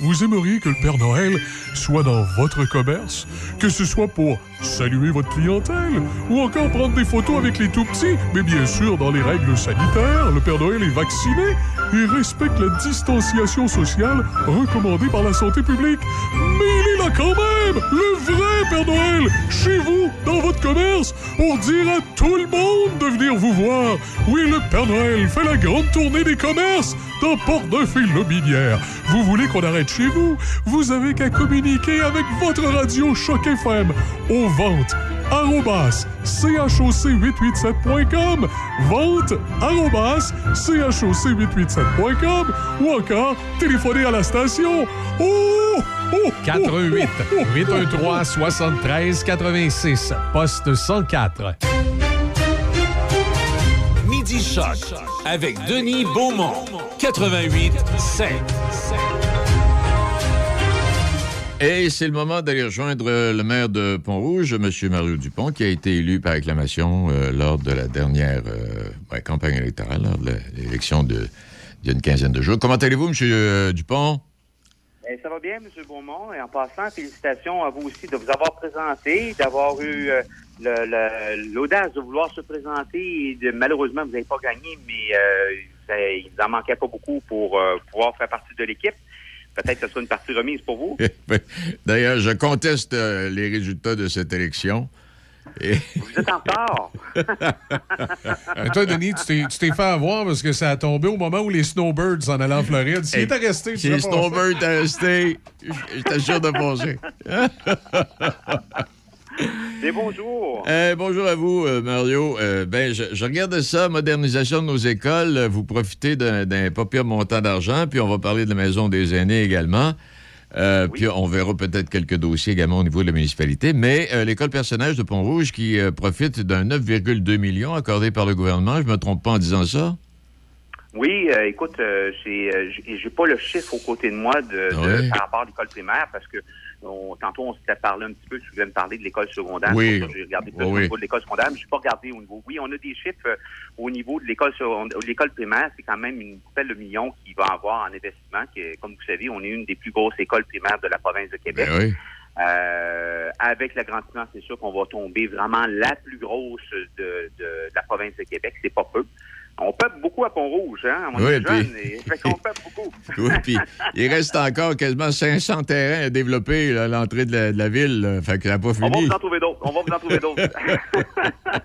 Vous aimeriez que le Père Noël soit dans votre commerce, que ce soit pour saluer votre clientèle ou encore prendre des photos avec les tout-petits, mais bien sûr dans les règles sanitaires. Le Père Noël est vacciné et respecte la distanciation sociale recommandée par la santé publique. Mais il est là quand même, le vrai Père Noël, chez vous, dans votre commerce, pour dire à tout le monde de venir vous voir. Oui, le Père Noël fait la grande tournée des commerces dans Port-Neuf et Lobinière. Vous voulez qu'on arrête chez vous? Vous avez qu'à communiquer avec votre radio Choc FM aux ventes arrobas choc887.com vente arrobas choc887.com ou encore téléphoner à la station. Oh, oh, 88 813 73 86 poste 104 Midi Choc avec Denis Beaumont. 88 5. Et c'est le moment d'aller rejoindre euh, le maire de Pont-Rouge, M. Mario Dupont, qui a été élu par acclamation euh, lors de la dernière euh, campagne électorale, lors de l'élection d'il quinzaine de jours. Comment allez-vous, M. Dupont? Eh, ça va bien, M. Beaumont. Et en passant, félicitations à vous aussi de vous avoir présenté, d'avoir eu l'audace de vouloir se présenter. Et de, malheureusement, vous n'avez pas gagné, mais ça- il vous en manquait pas beaucoup pour pouvoir faire partie de l'équipe. Peut-être que ce sera une partie remise pour vous. D'ailleurs, je conteste euh, les résultats de cette élection. Et... Vous êtes en toi, Denis, tu t'es- tu t'es fait avoir parce que ça a tombé au moment où les Snowbirds s'en allaient en Floride. S'il Hey, était resté, tu Si les. Snowbirds étaient restés, j'étais sûr de passer. Et bonjour. Euh, bonjour à vous, euh, Mario. Euh, ben, je, je regarde ça, modernisation de nos écoles. Euh, Vous profitez d'un pas pire montant d'argent, puis on va parler de la maison des aînés également. Puis on verra peut-être quelques dossiers également au niveau de la municipalité. Mais l'école personnage de Pont-Rouge qui profite d'un 9,2 millions accordé par le gouvernement, je me trompe pas en disant ça? Oui, euh, écoute, euh, j'ai euh, pas le chiffre aux côtés de moi de, de- Oui. par rapport à l'école primaire parce que on- tantôt on s'était parlé un petit peu, tu voulais me parler de l'école secondaire. Oui. J'ai regardé plus Oui, au niveau de l'école secondaire, mais j'ai pas regardé au niveau. Oui, on a des chiffres euh, au niveau de l'école l'école primaire, c'est quand même une belle million qui va avoir en investissement. Comme vous savez, on est une des plus grosses écoles primaires de la province de Québec. Ben oui. Euh, avec l'agrandissement, c'est sûr qu'on va tomber vraiment la plus grosse de, de la province de Québec. C'est pas peu. On peuple beaucoup à Pont-Rouge, hein? On Oui, est puis- et fait qu'on peuple beaucoup. Oui, puis il reste encore quasiment 500 terrains à développer là, à l'entrée de la, de la ville. là. Fait que ça n'a pas On va fini. vous en trouver d'autres. On va vous en trouver d'autres.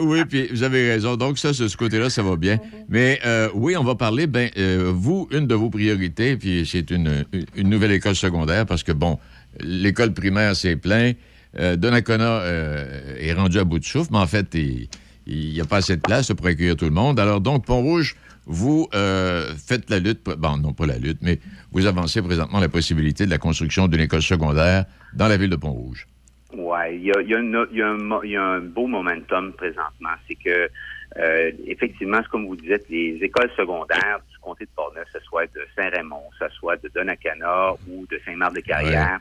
Oui, puis vous avez raison. Donc, ça, de ce côté-là, ça va bien. Mais euh, oui, on va parler, ben, euh, vous, une de vos priorités, puis c'est une, une nouvelle école secondaire, parce que, bon, l'école primaire, c'est plein. Euh, Donnacona euh, est rendu à bout de souffle, mais en fait, il n'y a pas assez de place pour accueillir tout le monde. Alors, donc, Pont-Rouge, vous euh, faites la lutte, bon, non pas la lutte, mais vous avancez présentement la possibilité de la construction d'une école secondaire dans la ville de Pont-Rouge. Ouais, il y a, il y il y un mo- il y a un beau momentum présentement. C'est que, euh, effectivement, c'est comme vous dites, les écoles secondaires du comté de Portneuf, ce soit de Saint-Raymond, ce soit de Donnacana ou de Saint-Marc-de-Carrière,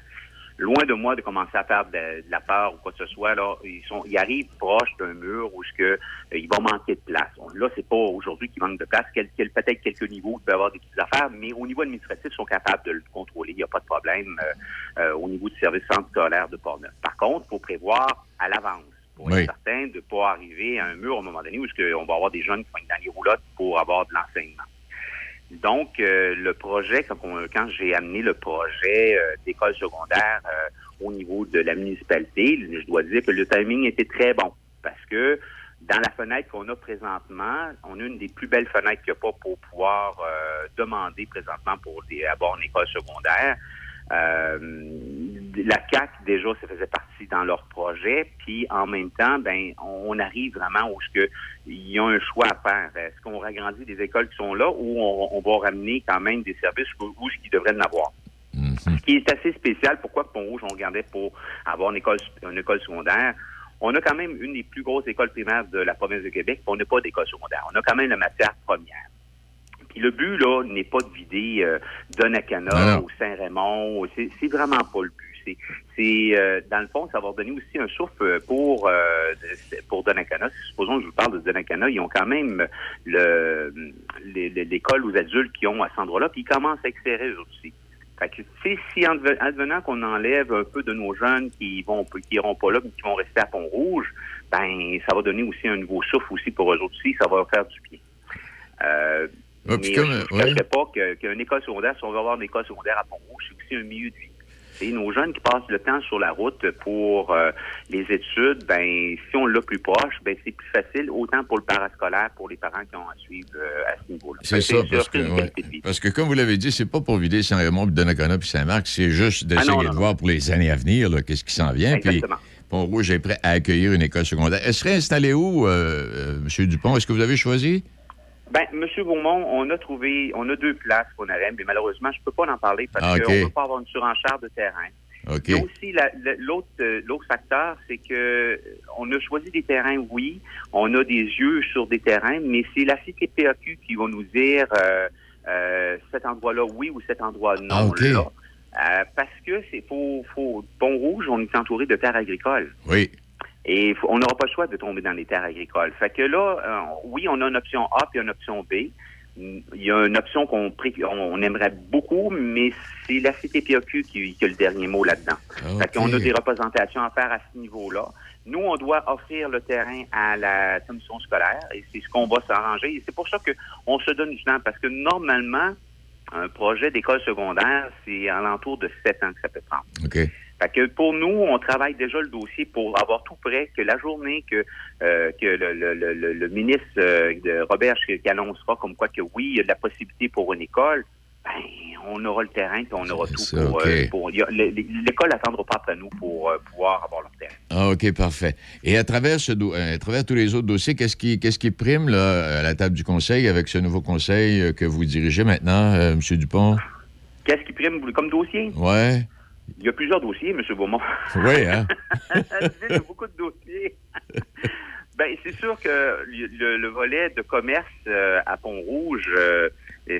loin de moi de commencer à faire de, de la peur ou quoi que ce soit, là, ils sont, ils arrivent proches d'un mur où ce que, euh, il va manquer de place. On- Là, c'est pas aujourd'hui qu'il manque de place. Quel- quel- Peut-être quelques niveaux, il peut y avoir des petites affaires, mais au niveau administratif, ils sont capables de le contrôler. Il n'y a pas de problème euh, euh, au niveau du service centre scolaire de Portneuf. Par contre, il faut prévoir à l'avance pour Oui. être certain de ne pas arriver à un mur à un moment donné où ce que on va avoir des jeunes qui vont être dans les roulottes pour avoir de l'enseignement. Donc, euh, le projet, quand, quand j'ai amené le projet euh, d'école secondaire euh, au niveau de la municipalité, je dois dire que le timing était très bon parce que Dans la fenêtre qu'on a présentement, on a une des plus belles fenêtres qu'il n'y a pas pour pouvoir euh, demander présentement pour des, avoir une école secondaire. La CAC déjà, ça faisait partie dans leur projet, puis en même temps, ben, on arrive vraiment où ce que il y a un choix à faire. Est-ce qu'on ragrandit des écoles qui sont là ou on, on va ramener quand même des services où, ce qu'ils devraient en avoir? Ce qui est assez spécial, pourquoi Pont-Rouge, on regardait pour avoir une école, une école secondaire, on a quand même une des plus grosses écoles primaires de la province de Québec, puis on n'a pas d'école secondaire. On a quand même la matière première. Puis le but, là, n'est pas de vider euh, Donnacana ou Saint-Raymond. C'est vraiment pas le but. C'est, euh, dans le fond, ça va donner aussi un souffle pour euh, pour. Supposons que je vous parle de Donnacana, ils ont quand même le, l'école aux adultes qui ont à cet endroit-là, puis ils commencent à exercer eux aussi. Fait que, si adve- advenant qu'on enlève un peu de nos jeunes qui vont qui iront pas là, mais qui vont rester à Pont-Rouge, ben ça va donner aussi un nouveau souffle aussi pour eux autres aussi, ça va faire du bien. Euh, puis mais comme, je ne ouais. pas qu'une école secondaire, si on veut avoir une école secondaire à Pont-Rouge, c'est aussi un milieu de vie. Nos jeunes qui passent le temps sur la route pour euh, les études, ben si on l'a plus proche, ben c'est plus facile, autant pour le parascolaire, pour les parents qui ont à suivre euh, à ce niveau-là. C'est Fait ça, parce que, ouais. parce que comme vous l'avez dit, c'est pas pour vider Saint-Raymond, puis Donnacona, puis Saint-Marc, c'est juste d'essayer Ah non, non, de non. voir pour les années à venir, qu'est-ce qui s'en vient. Puis Exactement. Pont-Rouge est prêt à accueillir une école secondaire. Elle serait installée où, euh, M. Dupont? Est-ce que vous avez choisi? Ben, Monsieur Beaumont, on a trouvé, on a deux places qu'on aurait, mais malheureusement, je peux pas en parler parce Ah, qu'on ne peut pas avoir une surenchère de terrain. OK. Il y a aussi la- la- l'autre euh, l'autre facteur, c'est que euh, on a choisi des terrains, oui, on a des yeux sur des terrains, mais c'est la CTPAQ qui va nous dire euh, euh, cet endroit-là oui ou cet endroit non Ah, OK. là. Euh, parce que c'est pour, pour Pont-Rouge, on est entouré de terres agricoles. Oui. Et on n'aura pas le choix de tomber dans les terres agricoles. Fait que là, euh, oui, on a une option A puis une option B. Il y a une option qu'on on, aimerait beaucoup, mais c'est la CTPAQ qui, qui a le dernier mot là-dedans. Fait qu'on a des représentations à faire à ce niveau-là. Nous, on doit offrir le terrain à la commission scolaire et c'est ce qu'on va s'arranger. Et c'est pour ça qu'on se donne du temps parce que normalement, un projet d'école secondaire, c'est alentour de sept ans que ça peut prendre. OK. Fait que pour nous, on travaille déjà le dossier pour avoir tout prêt, que la journée que, euh, que le, le- le- ministre euh, de Robert qui annoncera comme quoi que oui, il y a de la possibilité pour une école, ben, on aura le terrain on aura tout ça, pour, euh, pour- L'école n'attendra pas après nous pour pouvoir avoir leur terrain. Ah, OK, parfait. Et à travers, ce à travers tous les autres dossiers, qu'est-ce qui, qu'est-ce qui prime là, à la table du conseil avec ce nouveau conseil que vous dirigez maintenant, M. Dupont? Qu'est-ce qui prime comme dossier? Ouais. Il y a plusieurs dossiers, M. Beaumont. Oui, hein? Il y a beaucoup de dossiers. ben, c'est sûr que le, le volet de commerce euh, à Pont-Rouge, euh,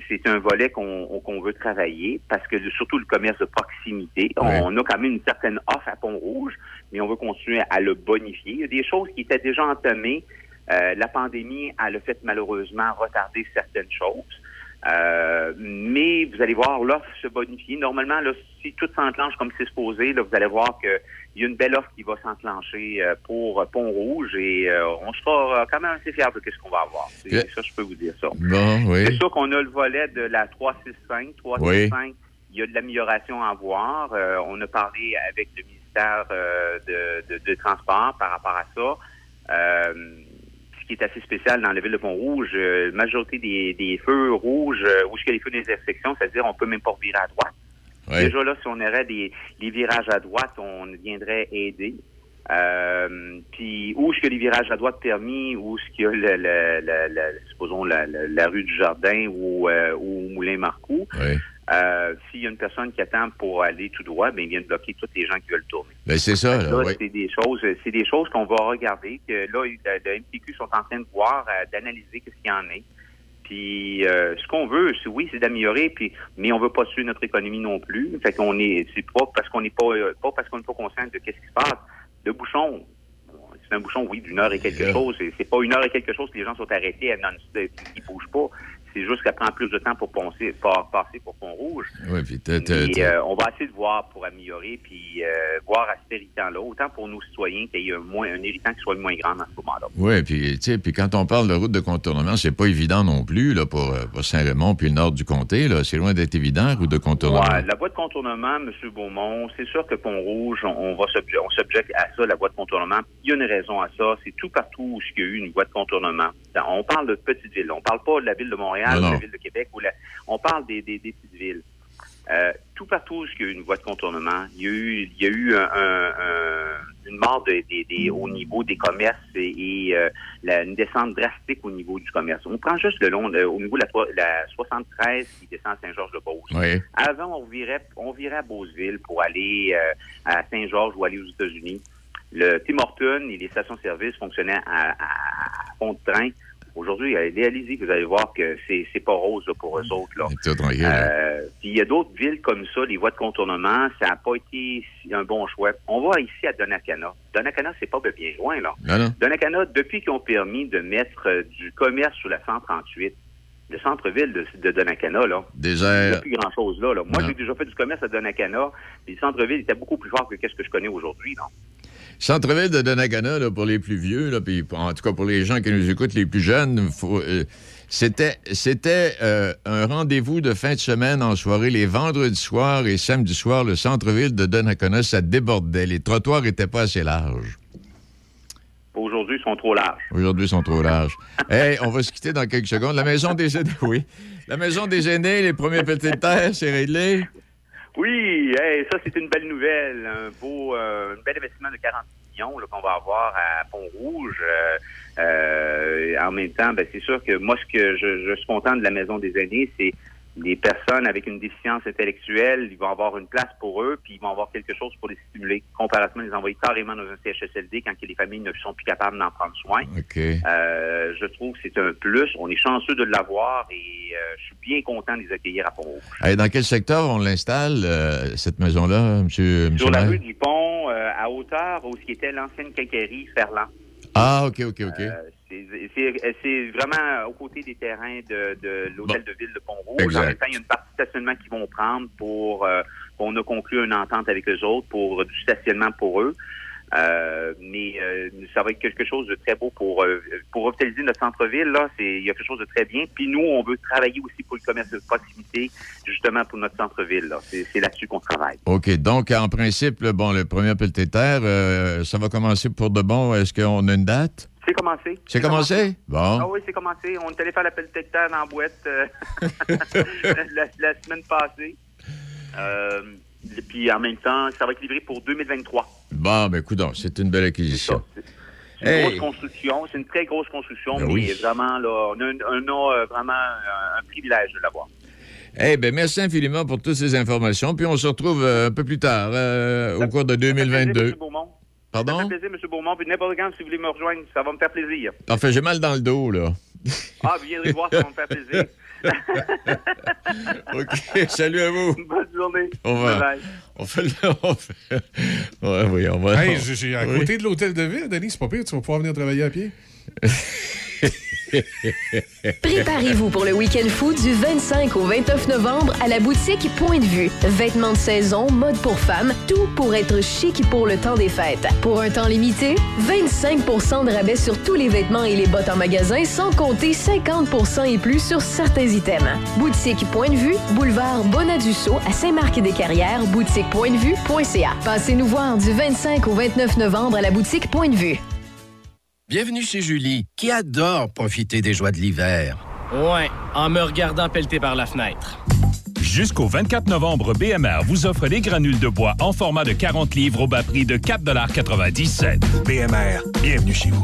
c'est un volet qu'on veut travailler parce que surtout le commerce de proximité, on, a quand même une certaine offre à Pont-Rouge, mais on veut continuer à le bonifier. Il y a des choses qui étaient déjà entamées. Euh, la pandémie a le fait malheureusement retarder certaines choses. Euh, mais vous allez voir l'offre se bonifier. Normalement, là, si tout s'enclenche comme c'est supposé, là, vous allez voir qu'il y a une belle offre qui va s'enclencher euh, pour euh, Pont-Rouge et euh, on sera quand même assez fiers de ce qu'on va avoir. Yeah. Ça, je peux vous dire ça. Bon, oui. C'est sûr qu'on a le volet de la 365. 365, il y a de l'amélioration à voir. Euh, on a parlé avec le ministère euh, de, de, de Transport par rapport à ça. Euh, qui est assez spécial dans la ville de Pont-Rouge, euh, la majorité des, des feux rouges, euh, où est-ce que les feux des intersections, c'est-à-dire on peut même pas virer à droite. Déjà là, si on aurait des les virages à droite, on viendrait aider. Euh, puis où est-ce que les virages à droite permis, où est-ce qu'il y a le, le, supposons la, la- la rue du Jardin ou, euh, ou Moulin Marcoux, Oui. Euh, s'il y a une personne qui attend pour aller tout droit, ben, il vient de bloquer tous les gens qui veulent tourner. Ben, c'est ça, là, Là, oui. c'est des choses, c'est des choses qu'on va regarder. Que là, le, MPQ sont en train de voir, euh, d'analyser qu'est-ce qu'il y en est. Puis euh, ce qu'on veut, c'est oui, c'est d'améliorer, puis mais on veut pas tuer notre économie non plus. Fait qu'on est, c'est pas parce qu'on n'est pas, euh, pas parce qu'on n'est pas conscient de qu'est-ce qui se passe. Le bouchon, c'est un bouchon, oui, d'une heure et quelque chose. C'est c'est pas une heure et quelque chose que les gens sont arrêtés, à non, ils bougent pas. C'est juste qu'elle prend plus de temps pour passer, pour passer pour Pont-Rouge. Oui, puis Et euh, on va essayer de voir pour améliorer, puis euh, voir à cet irritant-là, autant pour nos citoyens qu'il y ait un, moins, un irritant qui soit moins grand dans ce moment-là. Oui, puis, tu sais, puis quand on parle de route de contournement, c'est pas évident non plus là, pour, euh, pour Saint-Raymond puis le nord du comté. là. C'est loin d'être évident, route de contournement. Ouais, la voie de contournement, M. Beaumont, c'est sûr que Pont-Rouge, on, on va on s'objecte à ça, la voie de contournement. Il y a une raison à ça. C'est tout partout où il y a eu une voie de contournement. On parle de petites villes. On parle pas de la ville de Montréal, Non, de la ville de Québec. Ou la- on parle des, des- des petites villes. Euh, tout partout où il y a eu une voie de contournement, il y a eu, il y a eu un- un- un- une mort de- au niveau des commerces et, et, euh, la- une descente drastique au niveau du commerce. On prend juste le long, le- au niveau de la, tro- la 73 qui descend à Saint-Georges-de-Beauce. Oui. Avant, on virait, on virait à Beauceville pour aller euh, à Saint-Georges ou aller aux États-Unis. Le Tim Horton et les stations-service fonctionnaient à, à, à fond de train. Aujourd'hui, allez-y, vous allez voir que c'est, c'est pas rose là, pour eux autres. Là. Tranquille. là. Euh, puis il y a d'autres villes comme ça, les voies de contournement, ça n'a pas été un bon choix. On va ici à Donnacana. Donnacana, c'est pas bien loin, là. Non, non. Donnacana, depuis qu'ils ont permis de mettre euh, du commerce sur la 138, le centre-ville de, de Donnacana, là, il n'y a plus grand-chose là. là. Moi, Non. j'ai déjà fait du commerce à Donnacana, le centre-ville était beaucoup plus fort que ce que je connais aujourd'hui. Centre-ville de Donnacana, là, pour les plus vieux, là, puis en tout cas pour les gens qui nous écoutent, les plus jeunes, faut, euh, c'était c'était euh, un rendez-vous de fin de semaine en soirée, les vendredis soirs et samedi soir, le centre-ville de Donnacana, ça débordait. Les trottoirs étaient pas assez larges. Aujourd'hui, ils sont trop larges. Aujourd'hui, ils sont trop larges. hey, on va se quitter dans quelques secondes. La maison des aînés, oui. La maison des aînés, les premiers petits de terre, c'est réglé. Oui, ça c'est une belle nouvelle, un beau, euh, un bel investissement de 40 millions qu'on va avoir à Pont-Rouge. Euh, euh, en même temps, ben, c'est sûr que moi, ce que je, je suis content de la maison des aînés, c'est les personnes avec une déficience intellectuelle, ils vont avoir une place pour eux, puis ils vont avoir quelque chose pour les stimuler. Comparativement, les envoyer carrément dans un CHSLD quand les familles ne sont plus capables d'en prendre soin. Euh, je trouve que c'est un plus. On est chanceux de l'avoir et euh, je suis bien content de les accueillir à Pont-Rouge. Hey, dans quel secteur on l'installe, euh, cette maison-là, monsieur, monsieur Sur la rue du Pont, à hauteur où ce qui était l'ancienne quincaillerie Ferland. Ah, OK, OK, OK. Euh, c'est- vraiment aux côtés des terrains de, de l'hôtel de ville de Pont-Rouge. En même temps, il y a une partie de stationnement qu'ils vont prendre pour... euh, on a conclu une entente avec eux autres pour du stationnement pour eux. Euh, mais euh, ça va être quelque chose de très beau pour euh, pour revitaliser notre centre-ville. Là, c'est il y a quelque chose de très bien. Puis nous, on veut travailler aussi pour le commerce de proximité, justement pour notre centre-ville. Là, c'est là-dessus qu'on travaille. OK. Donc, en principe, bon, le premier pelleté terre, ça va commencer pour de bon. Est-ce qu'on a une date? C'est commencé. C'est commencé? Bon. Ah oui, c'est commencé. On est allé faire l'appel dans la boîte euh, la, la semaine passée. Euh, et puis en même temps, ça va être livré pour 2023. Bon, ben, écoute, c'est une belle acquisition. C'est une Hey. grosse construction. C'est une très grosse construction, Ben mais oui. vraiment, là, on a, un- on a, euh, vraiment un, un privilège de l'avoir. Eh ben, merci infiniment pour toutes ces informations. Puis on se retrouve euh, un peu plus tard, euh, au cours de 2022. M. Pardon? Ça me fait plaisir, M. Beaumont. Puis n'importe quand, si vous voulez me rejoindre, ça va me faire plaisir. Parfait, j'ai mal dans le dos, là. Ah, vous viendrez voir, ça va me faire plaisir. OK, salut à vous. Bonne journée. On va. Bye-bye. On fait le. On fait... Ouais, oui, on va. Hey, j'ai- j'ai- à Oui. côté de l'hôtel de ville, Denis, c'est pas pire, tu vas pouvoir venir travailler à pied. Préparez-vous pour le week-end food du 25 au 29 novembre à la boutique Point de Vue. Vêtements de saison, mode pour femmes, tout pour être chic pour le temps des fêtes. Pour un temps limité, 25% de rabais sur tous les vêtements et les bottes en magasin, sans compter 50% et plus sur certains items. Boutique Point de Vue, boulevard Bonadusseau à Saint-Marc-des-Carrières, boutiquepointdevue.ca. Passez nous voir du 25 au 29 novembre à la boutique Point de Vue. Bienvenue chez Julie, qui adore profiter des joies de l'hiver. Ouais, en me regardant pelleter par la fenêtre. Jusqu'au 24 novembre, BMR vous offre les granules de bois en format de 40 livres au bas prix de 4,97 BMR, bienvenue chez vous.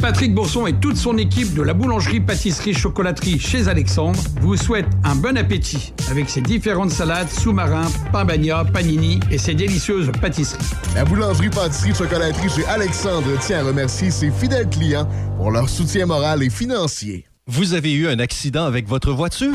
Patrick Bourson et toute son équipe de la boulangerie pâtisserie chocolaterie chez Alexandre vous souhaitent un bon appétit avec ses différentes salades, sous-marins, pain bagna, panini et ses délicieuses pâtisseries. La boulangerie pâtisserie chocolaterie chez Alexandre tient à remercier ses fidèles clients pour leur soutien moral et financier. Vous avez eu un accident avec votre voiture?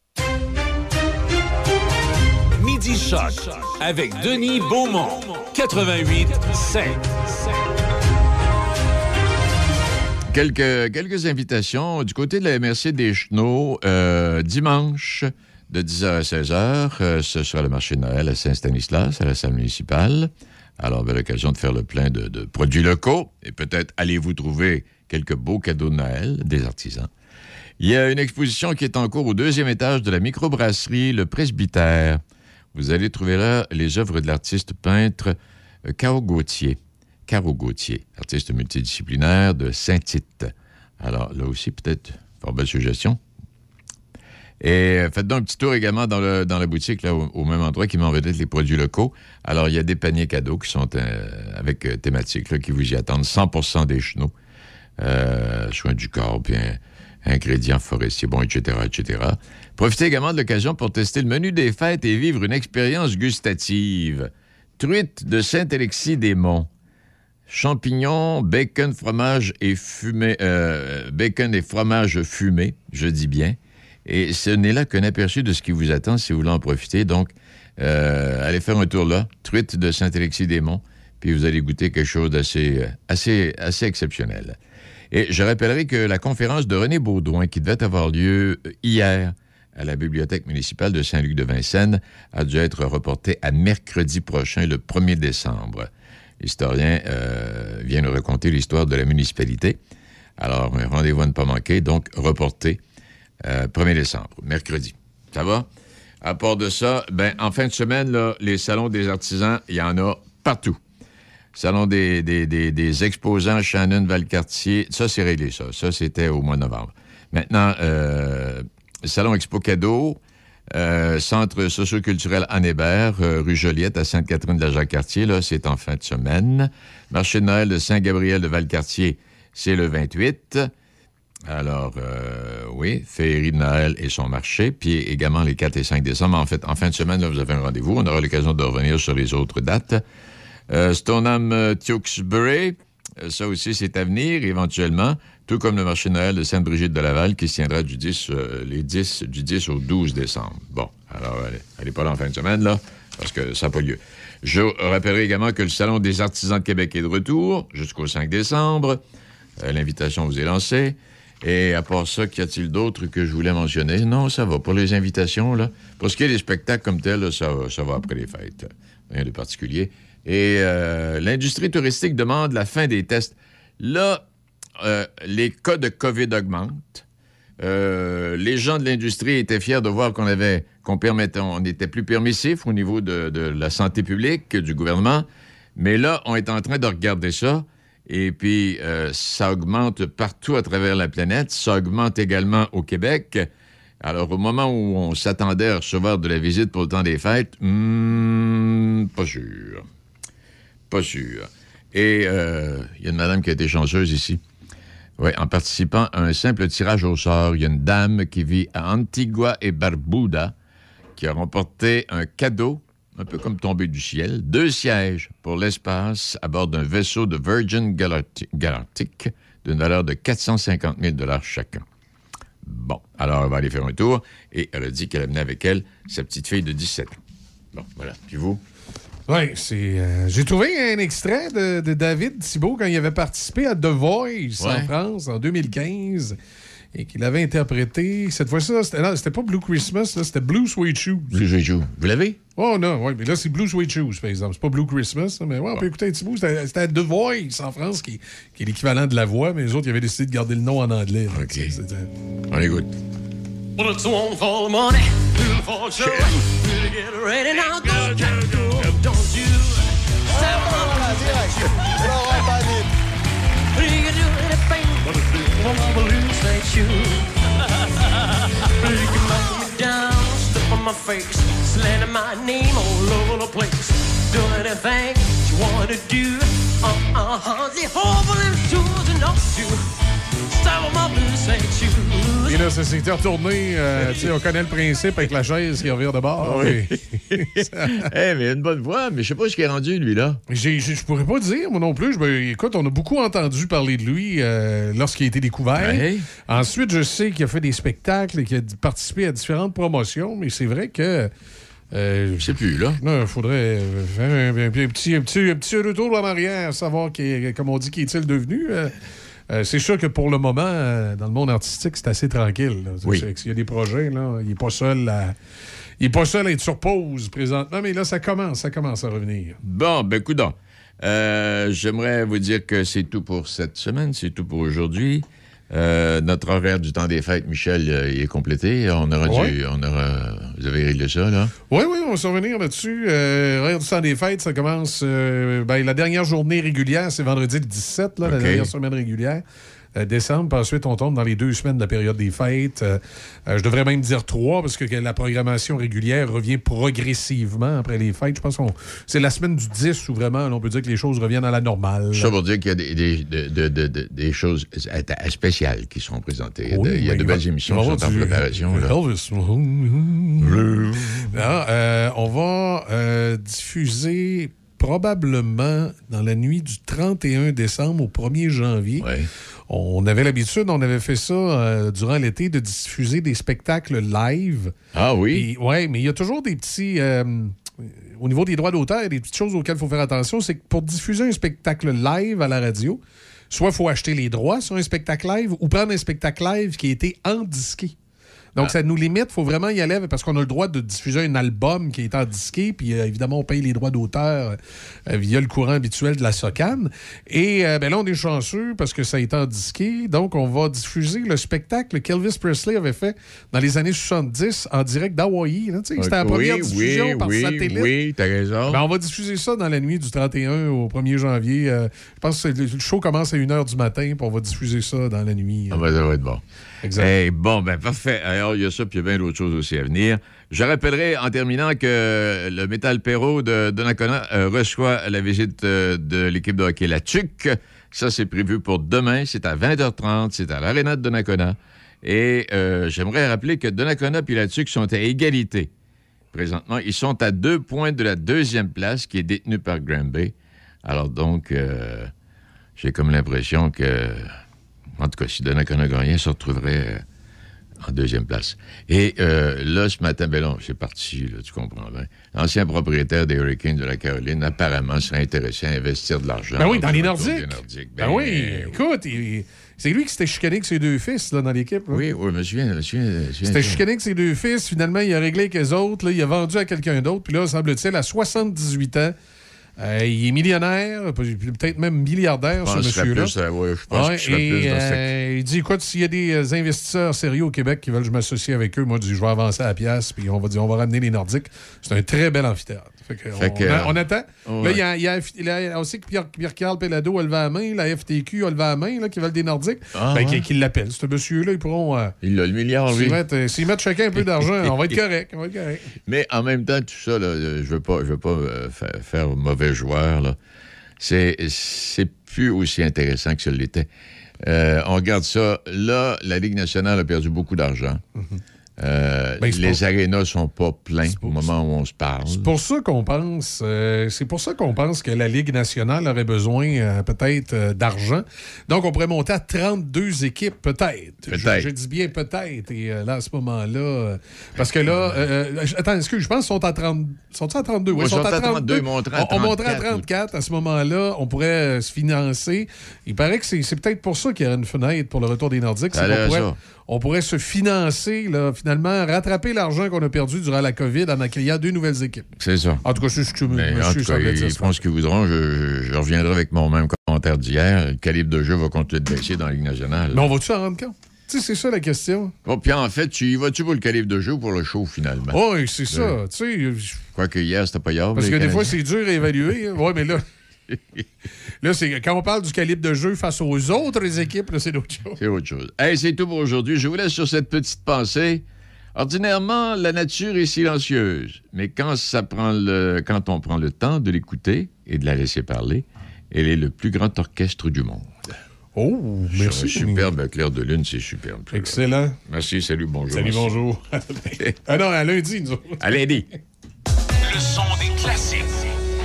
Avec Denis Beaumont, 88 5. Quelques, quelques invitations du côté de la MRC des Chenaux euh, dimanche de 10h à 16h. Euh, ce sera le marché de Noël à Saint-Stanislas, à la salle municipale. Alors, belle l'occasion de faire le plein de, de produits locaux et peut-être allez-vous trouver quelques beaux cadeaux de Noël des artisans. Il y a une exposition qui est en cours au deuxième étage de la microbrasserie Le Presbytère. Vous allez trouver là les œuvres de l'artiste peintre euh, Caro Gauthier. Caro Gauthier, artiste multidisciplinaire de Saint-Tite. Alors, là aussi, peut-être, fort belle suggestion. Et euh, faites donc un petit tour également dans, la boutique, là, au, même endroit, qui m'en vedette les produits locaux. Alors, il y a des paniers cadeaux qui sont euh, avec euh, thématique, là, qui vous y attendent. 100% des chenaux, soins du corps, puis ingrédients forestiers, bon, etc., etc. Profitez également de l'occasion pour tester le menu des fêtes et vivre une expérience gustative. Truite de Saint-Alexis-des-Monts. Champignons, bacon, fromage et fumé, euh, bacon et fromage fumé, je dis bien. Et ce n'est là qu'un aperçu de ce qui vous attend si vous voulez en profiter. Donc, euh, allez faire un tour là, truite de Saint-Alexis-des-Monts, puis vous allez goûter quelque chose d'assez euh, assez, assez exceptionnel. Et je rappellerai que la conférence de René Baudouin, qui devait avoir lieu hier à la Bibliothèque municipale de Saint-Luc-de-Vincennes, a dû être reportée à mercredi prochain, le 1er décembre. L'historien euh, vient nous raconter l'histoire de la municipalité. Alors, rendez-vous à ne pas manquer, donc reporté euh, 1er décembre, mercredi. Ça va? À part de ça, ben, en fin de semaine, les salons des artisans, il y en a partout. Salon des, exposants Shannon Valcartier, ça, c'est réglé, ça. Ça, c'était au mois de novembre. Maintenant, euh, Salon Expo Cadeau, euh, Centre socioculturel Anne Hébert, euh, rue Joliette, à Sainte-Catherine de la Jacques-Cartier, là, c'est en fin de semaine. Marché de Noël de Saint-Gabriel de Valcartier, c'est le 28. Alors, euh, oui, Féerie de Noël et son marché, puis également les 4 et 5 décembre. En fait, en fin de semaine, vous avez un rendez-vous. On aura l'occasion de revenir sur les autres dates. Stoneham Tewkesbury, ça aussi, c'est à venir éventuellement, tout comme le marché Noël de Sainte-Brigitte de Laval qui se tiendra du 10, euh, les 10, du 10 au 12 décembre. Bon, alors, elle n'est pas là en fin de semaine, là, parce que ça n'a pas lieu. Je rappellerai également que le Salon des artisans de Québec est de retour jusqu'au 5 décembre. Euh, L'invitation vous est lancée. Et à part ça, qu'y a-t-il d'autre que je voulais mentionner? Non, ça va. Pour les invitations, là. Pour ce qui est des spectacles comme tels, là, ça, va- ça va après les fêtes. Rien de particulier. Et euh, l'industrie touristique demande la fin des tests. Là, euh, les cas de COVID augmentent. Euh, les gens de l'industrie étaient fiers de voir qu'on avait, qu'on permettait, on était plus permissif au niveau de, la santé publique, du gouvernement. Mais là, on est en train de regarder ça. Et puis, euh, ça augmente partout à travers la planète. Ça augmente également au Québec. Alors, au moment où on s'attendait à recevoir de la visite pour le temps des fêtes, hmm, pas sûr. Pas sûr. Et il y a une madame qui a été chanceuse ici. Oui, en participant à un simple tirage au sort, il y a une dame qui vit à Antigua et Barbuda qui a remporté un cadeau, un peu comme tombé du ciel, deux sièges pour l'espace à bord d'un vaisseau de Virgin Galacti- Galactic d'une valeur de 450 000 chacun. Bon, alors elle va aller faire un tour et elle a dit qu'elle amenait avec elle sa petite fille de 17 ans. Bon, voilà. Puis vous? Oui, c'est. euh, J'ai trouvé un extrait de, de David Thibault quand il avait participé à The Voice en. France en 2015 et qu'il avait interprété. Cette fois-ci, c'était pas Blue Christmas, là, c'était Blue Sweet Shoes. Blue Sweet Shoes. Vous l'avez? Oh non, oui, mais là, c'est Blue Sweet Shoes, par exemple. C'est pas Blue Christmas, mais ouais, on peut écouter un petit bout. C'était The Voice en France, qui, qui est l'équivalent de la voix, mais les autres, ils avaient décidé de garder le nom en anglais. là. OK. On écoute. Well, it's one for the money, two for the show. Really get ready now, go, go, go. Don't you on my You can do anything but a blue one of a blue shoe. You can knock me down, step on my face, slandering my name all over the place. Do anything you want to do. Uh-uh, the whole of them tools and not to Et là, ça s'était retourné. euh, on connaît le principe avec la chaise qui revient de bord. Oui. Eh, mais une bonne voix, mais je sais pas ce qu'il est rendu, lui, là. Je pourrais pas dire, moi non plus. Ben, écoute, on a beaucoup entendu parler de lui euh, lorsqu'il a été découvert. Ouais. Ensuite, je sais qu'il a fait des spectacles et qu'il a participé à différentes promotions, mais c'est vrai que. Euh, je sais plus, là. Il faudrait euh, faire un, un- un petit, un, petit, un petit retour en arrière, savoir, qui comme on dit, qu'est-il devenu. Euh, c'est sûr que pour le moment, euh, dans le monde artistique, c'est assez tranquille. là. Oui. Il y a des projets, là. Il n'est pas seul à. Il est pas seul à être sur pause présentement, mais là, ça commence, ça commence à revenir. Bon, ben, coudonc. Euh, J'aimerais vous dire que c'est tout pour cette semaine, c'est tout pour aujourd'hui. Euh, notre horaire du temps des fêtes, Michel, euh, il est complété. On aura Ouais. dû, on aura, vous avez réglé ça, là? Oui, oui, on va se revenir là-dessus. Euh, Rire du temps des fêtes, ça commence. euh, ben, la dernière journée régulière, c'est vendredi le 17, là, la dernière semaine régulière. Euh, décembre, puis ensuite on tombe dans les deux semaines de la période des fêtes. Euh, euh, je devrais même dire trois, parce que la programmation régulière revient progressivement après les fêtes. Je pense que c'est la semaine du 10 où vraiment on peut dire que les choses reviennent à la normale. Ça pour dire qu'il y a des, des- de- de- de- de- des choses spéciales qui sont présentées. Il y a de- Oui, il y a ben, de il va- belles émissions qui sont en préparation. là. Elvis. Ah, on va diffuser probablement dans la nuit du 31 décembre au 1er janvier. On avait l'habitude, on avait fait ça euh, durant l'été, de diffuser des spectacles live. Ah oui? Oui, mais il y a toujours des petits... euh, au niveau des droits d'auteur, il y a des petites choses auxquelles il faut faire attention. C'est que pour diffuser un spectacle live à la radio, soit il faut acheter les droits sur un spectacle live ou prendre un spectacle live qui a été endisqué. Donc, ça nous limite. Il faut vraiment y aller parce qu'on a le droit de diffuser un album qui est en disqué. Puis, euh, évidemment, on paye les droits d'auteur euh, via le courant habituel de la SOCAN. Et euh, ben là, on est chanceux parce que ça a été en disqué. Donc, on va diffuser le spectacle qu'Elvis Presley avait fait dans les années 70 en direct d'Hawaï. C'était la première oui, diffusion par oui, satellite. Oui, t'as raison. Ben, on va diffuser ça dans la nuit du 31 au 1er janvier. Je pense que le show commence à 1h du matin, puis on va diffuser ça dans la nuit. Ah ben, ça va être bon. Exact. Eh, bon, ben parfait. Alors, il y a ça, puis il y a bien d'autres choses aussi à venir. Je rappellerai en terminant que le Métal Perro de Donnacona euh, reçoit la visite euh, de l'équipe de hockey La Tuc. Ça, c'est prévu pour demain. C'est à 20h30. C'est à l'Arena de Donnacona. Et euh, j'aimerais rappeler que Donnacona et La Tuc sont à égalité. Présentement, ils sont à deux points de la deuxième place qui est détenue par Granby. Alors donc, j'ai comme l'impression que en tout cas, si Donnacona gagnait, se retrouverait euh, en deuxième place. Et euh, là, ce matin, ben c'est parti, là, tu comprends bien. L'ancien propriétaire des Hurricanes de la Caroline, apparemment, serait intéressé à investir de l'argent. Ben oui, dans les Nordiques. Nordiques. Ben, oui, écoute, il- c'est lui qui s'était chicané avec ses deux fils là, dans l'équipe. là. Oui, oui, me souviens C'était chicané avec ses deux fils. Finalement, il a réglé avec les autres. là, il a vendu à quelqu'un d'autre. Puis là, semble-t-il, à 78 ans, euh, il est millionnaire, peut-être même milliardaire, ce monsieur-là. plus à- ouais, je pense Ouais, que je serais et, plus dans cette- euh, Il dit écoute, s'il y a des euh, investisseurs sérieux au Québec qui veulent que je m'associe avec eux, moi, je dis, je vais avancer à la pièce, puis on va dire on va ramener les Nordiques. C'est un très bel amphithéâtre. Fait que Fait on, que, on euh, on attend. ouais. Là, il y a, il y a- il y a aussi que Pierre- Pierre-Carl Pellado a levé la main, la FTQ a levé la main, là, qui veulent des Nordiques. Ah, ben, ouais. l'appellent. Ce monsieur-là, ils pourront. euh, Il a le milliard, lui. euh, s'ils mettent chacun un peu d'argent, on va être correct. On va être correct. Mais en même temps, tout ça, là, euh, je veux pas, je veux pas euh, fa- faire mauvais joueur. Là. C'est, c'est plus aussi intéressant que ce l'était. Euh, on regarde ça. Là, la Ligue nationale a perdu beaucoup d'argent. Euh, Ben, les pour- arénas sont pas pleins au moment où on se parle. C'est pour ça qu'on pense, euh, c'est pour ça qu'on pense que la Ligue nationale aurait besoin euh, peut-être d'argent. Donc, on pourrait monter à 32 équipes, peut-être. Je, je dis bien peut-être. Et là, à ce moment-là, parce que là, attends, excuse, je pense qu'ils sont à 30, sont à 32? Oui, Ouais, sont, à à 32, ils monteraient à on, on monterait à 34, 34. À ce moment-là, on pourrait se financer. Il paraît que c'est peut-être pour ça qu'il y aurait une fenêtre pour le retour des Nordiques. C'est a qu'on pourrait. On pourrait se financer, là, finalement, rattraper l'argent qu'on a perdu durant la COVID en accueillant deux nouvelles équipes. C'est ça. En tout cas, c'est ce que Mais en monsieur tout cas, ils font ce qu'ils voudront. Je, reviendrai avec mon même commentaire d'hier. Le calibre de jeu va continuer de baisser dans la Ligue nationale. Mais on va-tu s'en rendre compte? C'est ça la question. Bon, puis en fait, tu y vas-tu pour le calibre de jeu ou pour le show, finalement? Oui, c'est ça. Tu sais, Quoique hier, c'était pas hier. parce que des fois, c'est dur à évaluer. Oui, mais là. Là, c'est quand on parle du calibre de jeu face aux autres équipes, c'est d'autres choses. C'est autre chose. Hey, c'est tout pour aujourd'hui. Je vous laisse sur cette petite pensée. Ordinairement, la nature est silencieuse, mais quand, ça prend le, quand on prend le temps de l'écouter et de la laisser parler, elle est le plus grand orchestre du monde. Oh, merci. Superbe, clair de lune, c'est superbe. Excellent. Merci, salut, bonjour. Salut, merci. bonjour. ah non, à lundi, nous autres. À lundi. Le son des classiques.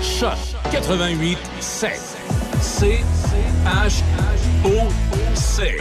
Choc 88 7. C H O C.